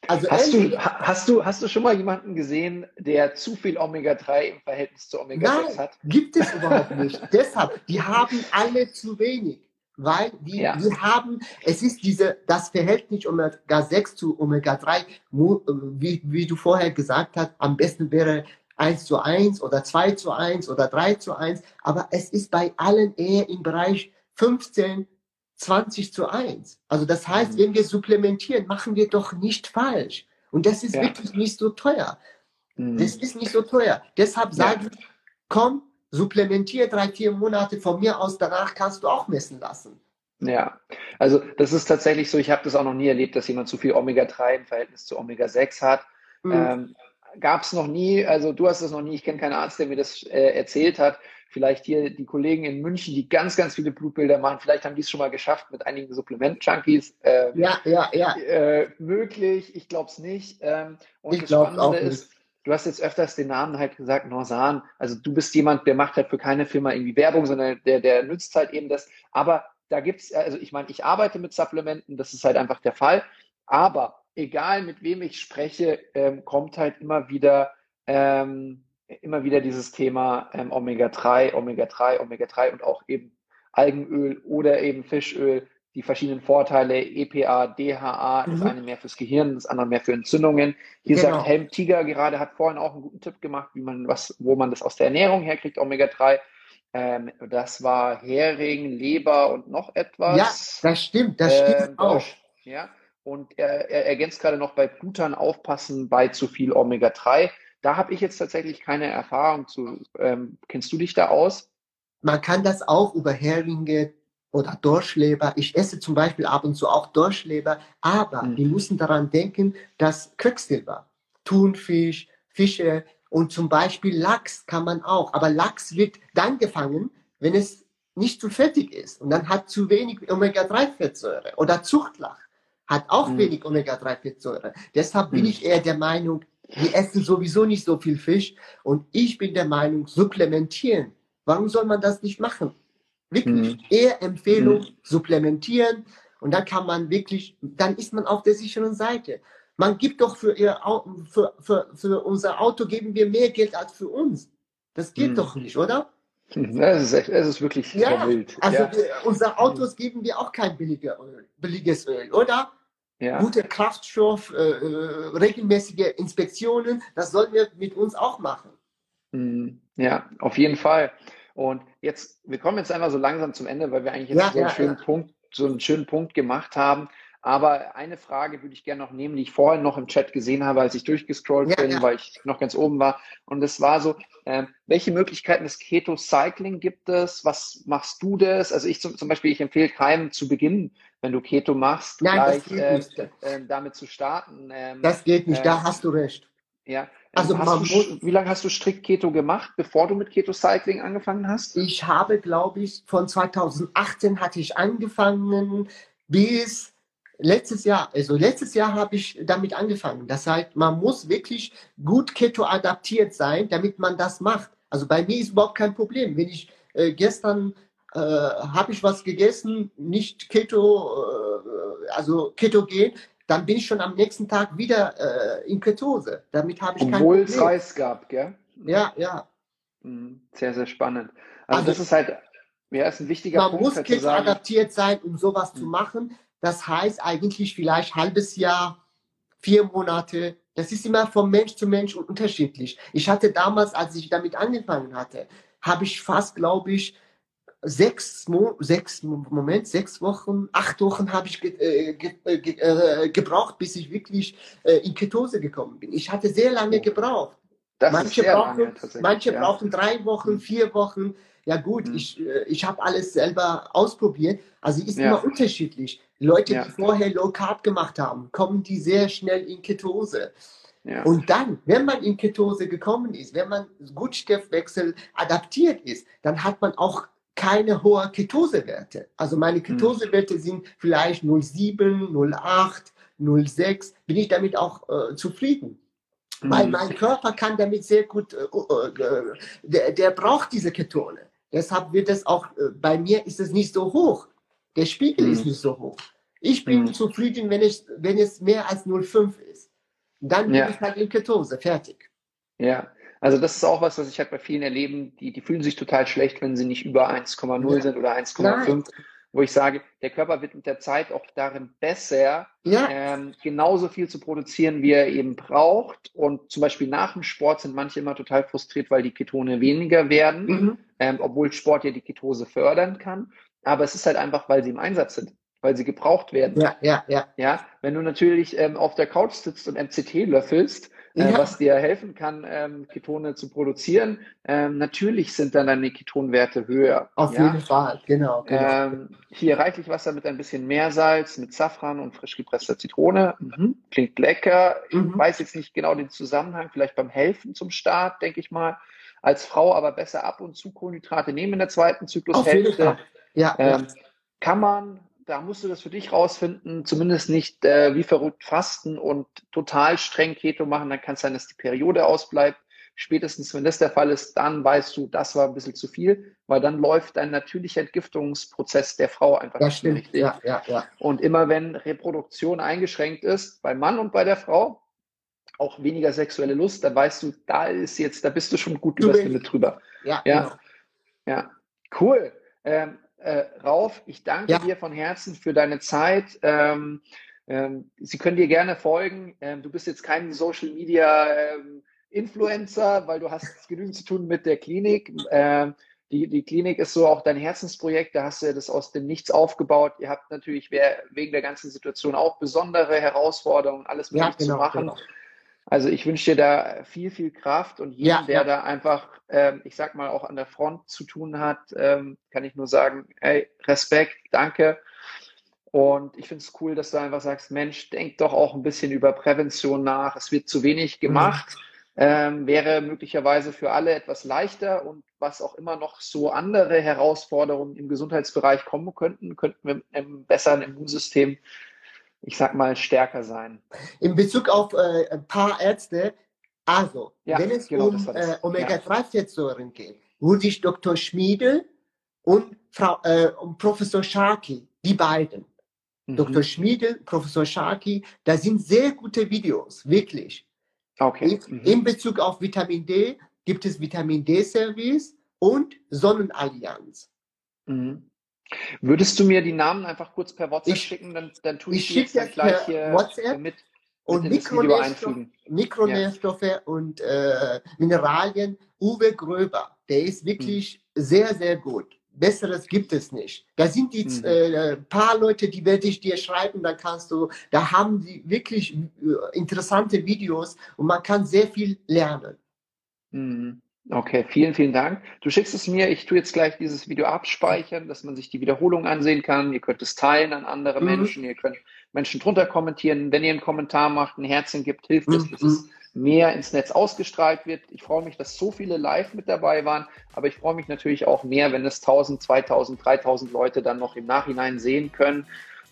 Also hast, du, hast, du, hast du schon mal jemanden gesehen, der zu viel Omega-3 im Verhältnis zu Omega-6 hat? gibt es überhaupt nicht. Deshalb, die haben alle zu wenig. Weil die, ja. die haben, es ist diese, das Verhältnis Omega-6 zu Omega-3, wie, wie du vorher gesagt hast, am besten wäre 1 zu 1 oder 2 zu 1 oder 3 zu 1, aber es ist bei allen eher im Bereich 15, 20 zu 1. Also das heißt, mhm. wenn wir supplementieren, machen wir doch nicht falsch. Und das ist ja. wirklich nicht so teuer. Mhm. Das ist nicht so teuer. Deshalb sage ich, komm, supplementier drei, vier Monate von mir aus, danach kannst du auch messen lassen. Ja, also das ist tatsächlich so, ich habe das auch noch nie erlebt, dass jemand zu viel Omega-3 im Verhältnis zu Omega-6 hat. Mhm. Ähm, Gab es noch nie, also du hast es noch nie, ich kenne keinen Arzt, der mir das äh, erzählt hat vielleicht hier die Kollegen in München, die ganz, ganz viele Blutbilder machen, vielleicht haben die es schon mal geschafft mit einigen Supplement-Junkies. Ähm, ja, ja, ja. Äh, möglich, ich glaube es nicht. Ähm, und ich das Spannende ist, du hast jetzt öfters den Namen halt gesagt, Norsan. Also du bist jemand, der macht halt für keine Firma irgendwie Werbung, sondern der, der nützt halt eben das. Aber da gibt es, also ich meine, ich arbeite mit Supplementen, das ist halt einfach der Fall. Aber egal mit wem ich spreche, ähm, kommt halt immer wieder ähm, immer wieder dieses Thema ähm, Omega-3, Omega-3, Omega-3 und auch eben Algenöl oder eben Fischöl, die verschiedenen Vorteile, EPA, DHA, mhm. das eine mehr fürs Gehirn, das andere mehr für Entzündungen. Hier genau. sagt Helm Tiger gerade, hat vorhin auch einen guten Tipp gemacht, wie man was, wo man das aus der Ernährung herkriegt, Omega-3. Ähm, das war Hering, Leber und noch etwas. Ja, das stimmt, das stimmt ähm, auch. Ja, und er, er ergänzt gerade noch bei Blutern aufpassen bei zu viel Omega-3. Da habe ich jetzt tatsächlich keine Erfahrung zu. Ähm, kennst du dich da aus? Man kann das auch über Heringe oder Dorschleber. Ich esse zum Beispiel ab und zu auch Dorschleber, aber mhm. wir müssen daran denken, dass Quecksilber, Thunfisch, Fische und zum Beispiel Lachs kann man auch. Aber Lachs wird dann gefangen, wenn es nicht zu fettig ist und dann hat zu wenig Omega-3-Fettsäure oder Zuchtlach hat auch mhm. wenig Omega-3-Fettsäure. Deshalb mhm. bin ich eher der Meinung, wir essen sowieso nicht so viel Fisch und ich bin der Meinung, supplementieren. Warum soll man das nicht machen? Wirklich, mhm. eher Empfehlung, mhm. supplementieren und dann kann man wirklich, dann ist man auf der sicheren Seite. Man gibt doch für, ihr, für, für, für unser Auto geben wir mehr Geld als für uns. Das geht mhm. doch nicht, oder? Es ist, echt, es ist wirklich ja, wild. Also ja. wir, unser Autos geben wir auch kein billiger Öl, billiges Öl, oder? ja. guter Kraftstoff, äh, äh, regelmäßige Inspektionen, das sollten wir mit uns auch machen. Hm, ja, auf jeden Fall. Und jetzt, wir kommen jetzt einfach so langsam zum Ende, weil wir eigentlich jetzt ja, so, einen schönen Punkt, so einen schönen Punkt gemacht haben. Aber eine Frage würde ich gerne noch nehmen, die ich vorhin noch im Chat gesehen habe, als ich durchgescrollt ja, bin, ja. weil ich noch ganz oben war. Und es war so, äh, welche Möglichkeiten des Keto-Cycling gibt es? Was machst du das? Also ich zum, zum Beispiel, ich empfehle keinem zu Beginn wenn du Keto machst, Nein, gleich äh, äh, damit zu starten. Ähm, das geht nicht, da ähm, hast du recht. Ja. Also man du, muss, wie lange hast du strikt Keto gemacht, bevor du mit Keto Cycling angefangen hast? Ich habe, glaube ich, von 2018 hatte ich angefangen bis letztes Jahr. Also letztes Jahr habe ich damit angefangen. Das heißt, man muss wirklich gut Keto adaptiert sein, damit man das macht. Also bei mir ist überhaupt kein Problem. Wenn ich äh, gestern äh, habe ich was gegessen, nicht Keto, äh, also Ketogen, dann bin ich schon am nächsten Tag wieder äh, in Ketose. Damit habe ich Obwohl kein Problem. es Reis gab, gell? Ja, ja. Mhm. Sehr, sehr spannend. Also, also das ist halt, ja, ist ein wichtiger man Punkt. Man muss halt adaptiert sein, um sowas mhm. zu machen. Das heißt eigentlich vielleicht halbes Jahr, vier Monate. Das ist immer von Mensch zu Mensch unterschiedlich. Ich hatte damals, als ich damit angefangen hatte, habe ich fast, glaube ich, sechs, Mo sechs Moment, sechs Wochen, acht Wochen habe ich ge äh, ge äh, ge äh, gebraucht, bis ich wirklich äh, in Ketose gekommen bin. Ich hatte sehr lange oh. gebraucht. Das manche brauchen, lange, manche ja. brauchen drei Wochen, vier Wochen. Ja gut, mhm. ich, äh, ich habe alles selber ausprobiert. Also ist ja. immer unterschiedlich. Leute, ja. die vorher Low Carb gemacht haben, kommen die sehr schnell in Ketose. Ja. Und dann, wenn man in Ketose gekommen ist, wenn man Gutstoffwechsel adaptiert ist, dann hat man auch keine hohen Ketosewerte. Also meine hm. Ketosewerte sind vielleicht 0,7, 0,8, 0,6. Bin ich damit auch äh, zufrieden. Mhm. Weil mein Körper kann damit sehr gut, äh, äh, der, der, braucht diese Ketone. Deshalb wird es auch, äh, bei mir ist es nicht so hoch. Der Spiegel mhm. ist nicht so hoch. Ich bin mhm. zufrieden, wenn, ich, wenn es mehr als 0,5 ist. Dann bin ja. ich halt in Ketose, fertig. Ja, also das ist auch was, was ich halt bei vielen erleben, die, die fühlen sich total schlecht, wenn sie nicht über 1,0 ja. sind oder 1,5 wo ich sage, der Körper wird mit der Zeit auch darin besser, ja. ähm, genauso viel zu produzieren, wie er eben braucht. Und zum Beispiel nach dem Sport sind manche immer total frustriert, weil die Ketone weniger werden, mhm. ähm, obwohl Sport ja die Ketose fördern kann. Aber es ist halt einfach, weil sie im Einsatz sind, weil sie gebraucht werden. Ja, ja, ja. Ja, wenn du natürlich ähm, auf der Couch sitzt und MCT löffelst, ja. was dir helfen kann, ähm, Ketone zu produzieren. Ähm, natürlich sind dann deine Ketonwerte höher. Auf ja? jeden Fall, genau. genau. Ähm, hier reichlich Wasser mit ein bisschen Meersalz, mit Safran und frisch gepresster Zitrone. Mhm. Klingt lecker. Ich mhm. weiß jetzt nicht genau den Zusammenhang, vielleicht beim Helfen zum Start, denke ich mal. Als Frau aber besser ab und zu Kohlenhydrate nehmen in der zweiten Zyklushälfte. Ja, ähm, ja. Kann man da musst du das für dich rausfinden, zumindest nicht äh, wie verrückt fasten und total streng Keto machen, dann kann es sein, dass die Periode ausbleibt. Spätestens, wenn das der Fall ist, dann weißt du, das war ein bisschen zu viel, weil dann läuft ein natürlicher Entgiftungsprozess der Frau einfach das nicht richtig. Ja, ja, ja. Und immer wenn Reproduktion eingeschränkt ist, beim Mann und bei der Frau, auch weniger sexuelle Lust, dann weißt du, da ist jetzt, da bist du schon gut übers Limit drüber. Ja, ja. Genau. ja. Cool. Ähm, äh, Rauf, ich danke ja. dir von Herzen für deine Zeit. Ähm, ähm, Sie können dir gerne folgen. Ähm, du bist jetzt kein Social Media ähm, Influencer, weil du hast genügend zu tun mit der Klinik. Ähm, die, die Klinik ist so auch dein Herzensprojekt, da hast du das aus dem Nichts aufgebaut. Ihr habt natürlich wegen der ganzen Situation auch besondere Herausforderungen, alles möglich ja, genau, zu machen. Genau. Also ich wünsche dir da viel, viel Kraft und jedem, ja, der ja. da einfach, ähm, ich sag mal, auch an der Front zu tun hat, ähm, kann ich nur sagen, hey, Respekt, danke. Und ich finde es cool, dass du einfach sagst, Mensch, denk doch auch ein bisschen über Prävention nach. Es wird zu wenig mhm. gemacht. Mhm. Ähm, wäre möglicherweise für alle etwas leichter und was auch immer noch so andere Herausforderungen im Gesundheitsbereich kommen könnten, könnten wir mit einem besseren Immunsystem ich sag mal, stärker sein. In Bezug auf äh, ein paar Ärzte, also, ja, wenn es genau, um äh, Omega-3-Fettsäuren ja. geht, würde ich Dr. Schmiedel und Frau, äh, und Professor Sharkey, die beiden, mhm. Dr. Schmiedel, Professor Sharkey, da sind sehr gute Videos, wirklich. Okay. In, mhm. in Bezug auf Vitamin D gibt es Vitamin D-Service und Sonnenallianz. Mhm. Würdest du mir die Namen einfach kurz per WhatsApp ich, schicken, dann, dann tue ich, ich die jetzt gleich hier WhatsApp mit, und Mikronährstoff, Mikronährstoffe ja. und äh, Mineralien. Uwe Gröber, der ist wirklich hm. sehr, sehr gut. Besseres gibt es nicht. Da sind die mhm. äh, paar Leute, die werde ich dir schreiben, dann kannst du, da haben die wirklich äh, interessante Videos und man kann sehr viel lernen. Mhm. Okay, vielen, vielen Dank. Du schickst es mir. Ich tue jetzt gleich dieses Video abspeichern, dass man sich die Wiederholung ansehen kann. Ihr könnt es teilen an andere mhm. Menschen. Ihr könnt Menschen drunter kommentieren. Wenn ihr einen Kommentar macht, ein Herzchen gibt, hilft es, dass es mhm. mehr ins Netz ausgestrahlt wird. Ich freue mich, dass so viele live mit dabei waren, aber ich freue mich natürlich auch mehr, wenn es 1000, 2000, 3000 Leute dann noch im Nachhinein sehen können.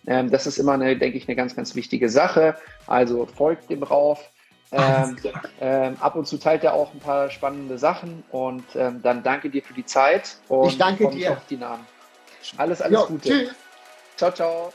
Ähm, das ist immer, eine, denke ich, eine ganz, ganz wichtige Sache. Also folgt dem Rauf. Ähm, ähm, ab und zu teilt er auch ein paar spannende Sachen und ähm, dann danke dir für die Zeit und ich danke dir. auf die Namen. Alles, alles jo, Gute. Tschüss. Ciao, ciao.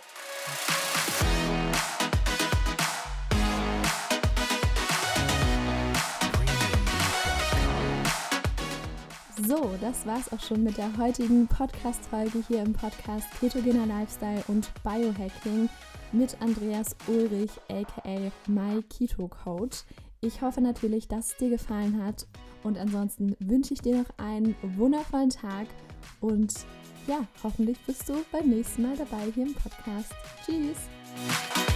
So, das war's auch schon mit der heutigen Podcast-Folge hier im Podcast Ketogener Lifestyle und Biohacking mit Andreas Ulrich, aka My Keto Coach. Ich hoffe natürlich, dass es dir gefallen hat und ansonsten wünsche ich dir noch einen wundervollen Tag und ja, hoffentlich bist du beim nächsten Mal dabei hier im Podcast. Tschüss!